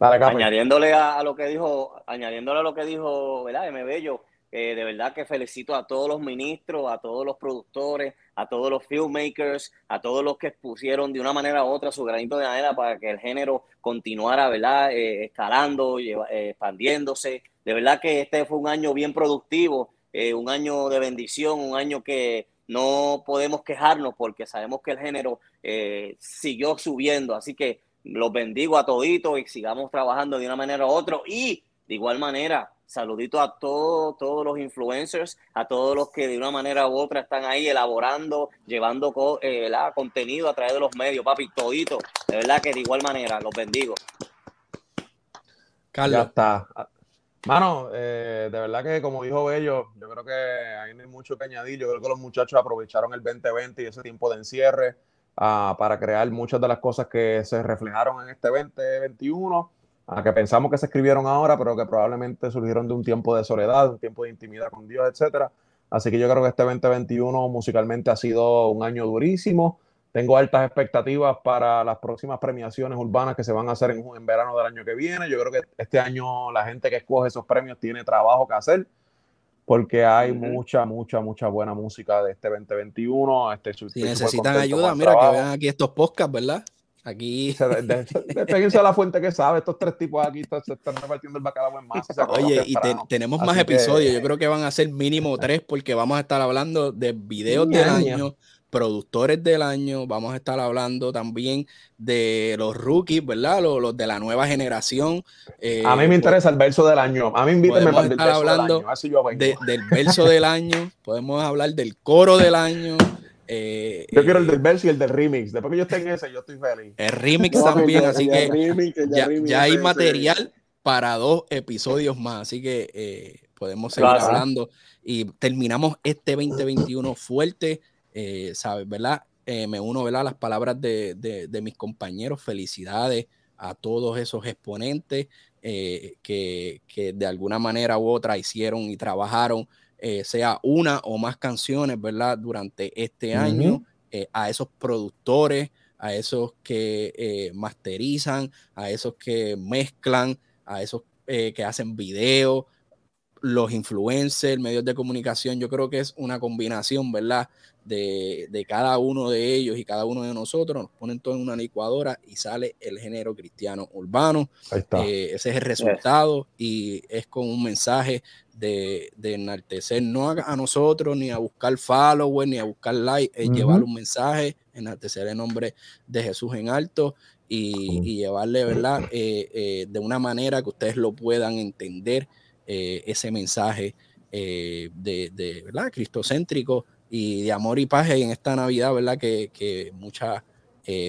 añadiéndole a, lo que dijo, añadiéndole a lo que dijo, ¿verdad? M. Bello, eh, de verdad que felicito a todos los ministros, a todos los productores, a todos los filmmakers, a todos los que pusieron de una manera u otra su granito de arena para que el género continuara, ¿verdad? Eh, escalando, eh, expandiéndose. De verdad que este fue un año bien productivo, un año de bendición, un año que no podemos quejarnos porque sabemos que el género siguió subiendo. Así que los bendigo a toditos y sigamos trabajando de una manera u otra. Y de igual manera, Saludito a todos, todos los influencers, a todos los que de una manera u otra están ahí elaborando, llevando eh, contenido a través de los medios, papi, todito. De verdad que de igual manera, los bendigo.
Carlos. Ya está. Mano, eh, de verdad que como dijo Bello, yo creo que hay mucho que añadir. Yo creo que los muchachos aprovecharon el 2020 y ese tiempo de encierre ah, para crear muchas de las cosas que se reflejaron en este 2021 a que pensamos que se escribieron ahora, pero que probablemente surgieron de un tiempo de soledad, un tiempo de intimidad con Dios, etcétera. Así que yo creo que este 2021 musicalmente ha sido un año durísimo. Tengo altas expectativas para las próximas premiaciones urbanas que se van a hacer en, en verano del año que viene. Yo creo que este año la gente que escoge esos premios tiene trabajo que hacer porque hay mucha, mucha, mucha buena música de este 2021. Este,
si necesitan ayuda, mira que vean aquí estos podcasts, ¿verdad? Aquí.
Despeguense a la fuente que sabe. Estos tres tipos aquí se están repartiendo el bacalao en masa.
Oye, y tenemos más episodios. Yo creo que van a ser mínimo tres porque vamos a estar hablando de videos del año, productores del año. Vamos a estar hablando también de los rookies, ¿verdad? Los, de la nueva generación.
a mí me interesa el verso del año. A mí invíteme
para el verso hablando del año. del verso del año. Podemos hablar del coro del año.
Eh, yo quiero el del eh, verso y el del remix. Después que yo esté en ese, yo estoy feliz.
El remix también, así que ya, hay material para dos episodios más. Así que eh, podemos seguir hablando y terminamos este 2021 fuerte. ¿Sabes, verdad? me uno, ¿verdad? Las palabras de, de, mis compañeros. Felicidades a todos esos exponentes que, que de alguna manera u otra hicieron y trabajaron eh, sea una o más canciones, ¿verdad? Durante este año, eh, a esos productores, a esos que eh, masterizan, a esos que mezclan, a esos que hacen videos, los influencers, medios de comunicación, yo creo que es una combinación, ¿verdad? De, cada uno de ellos y cada uno de nosotros, nos ponen todo en una licuadora y sale el género cristiano urbano. ese es el resultado y es con un mensaje de, enaltecer no a, nosotros, ni a buscar followers, ni a buscar like, es llevar un mensaje, enaltecer el nombre de Jesús en alto y, llevarle, ¿verdad? Eh, eh, de una manera que ustedes lo puedan entender, eh, ese mensaje de, de, ¿verdad? Cristocéntrico y de amor y paz en esta Navidad, ¿verdad? Que, que mucha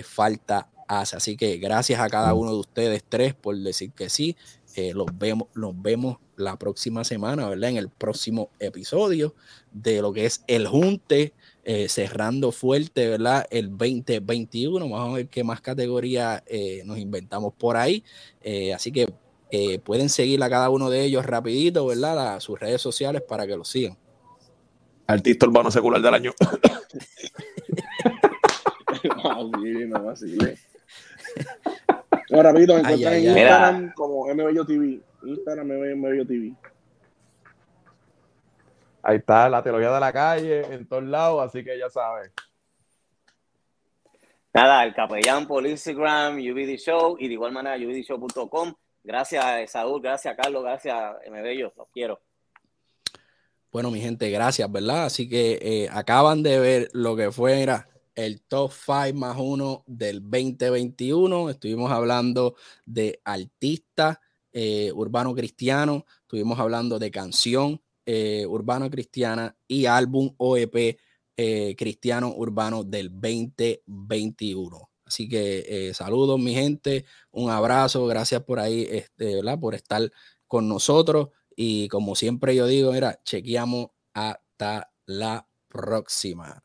falta hace. Así que gracias a cada uno de ustedes tres por decir que sí. Los, vemos, los vemos la próxima semana, ¿verdad? En el próximo episodio de lo que es el Junte, eh, cerrando fuerte, ¿verdad? El 2021. Vamos a ver qué más categorías eh, nos inventamos por ahí. Eh, así que pueden seguir a cada uno de ellos rapidito, ¿verdad? A sus redes sociales para que lo sigan.
Artista urbano secular del año.
Ahora, rapidito, en Instagram como MBello TV. Instagram me TV.
Ahí está la teología de la calle en todos lados, así que ya sabes.
Nada, el capellán por Instagram, UBD Show y de igual manera UBDShow.com. Gracias, Saúl, gracias, Carlos, gracias, MBello, los quiero.
Bueno, mi gente, gracias, ¿verdad? Así que eh, acaban de ver lo que fue el top 5 más 1 del 2021. Estuvimos hablando de artistas eh, urbano cristiano, estuvimos hablando de canción eh, urbano cristiana y álbum OEP eh, cristiano urbano del 2021. Así que saludos mi gente, un abrazo, gracias por ahí, este, por estar con nosotros y como siempre yo digo, mira, chequeamos hasta la próxima.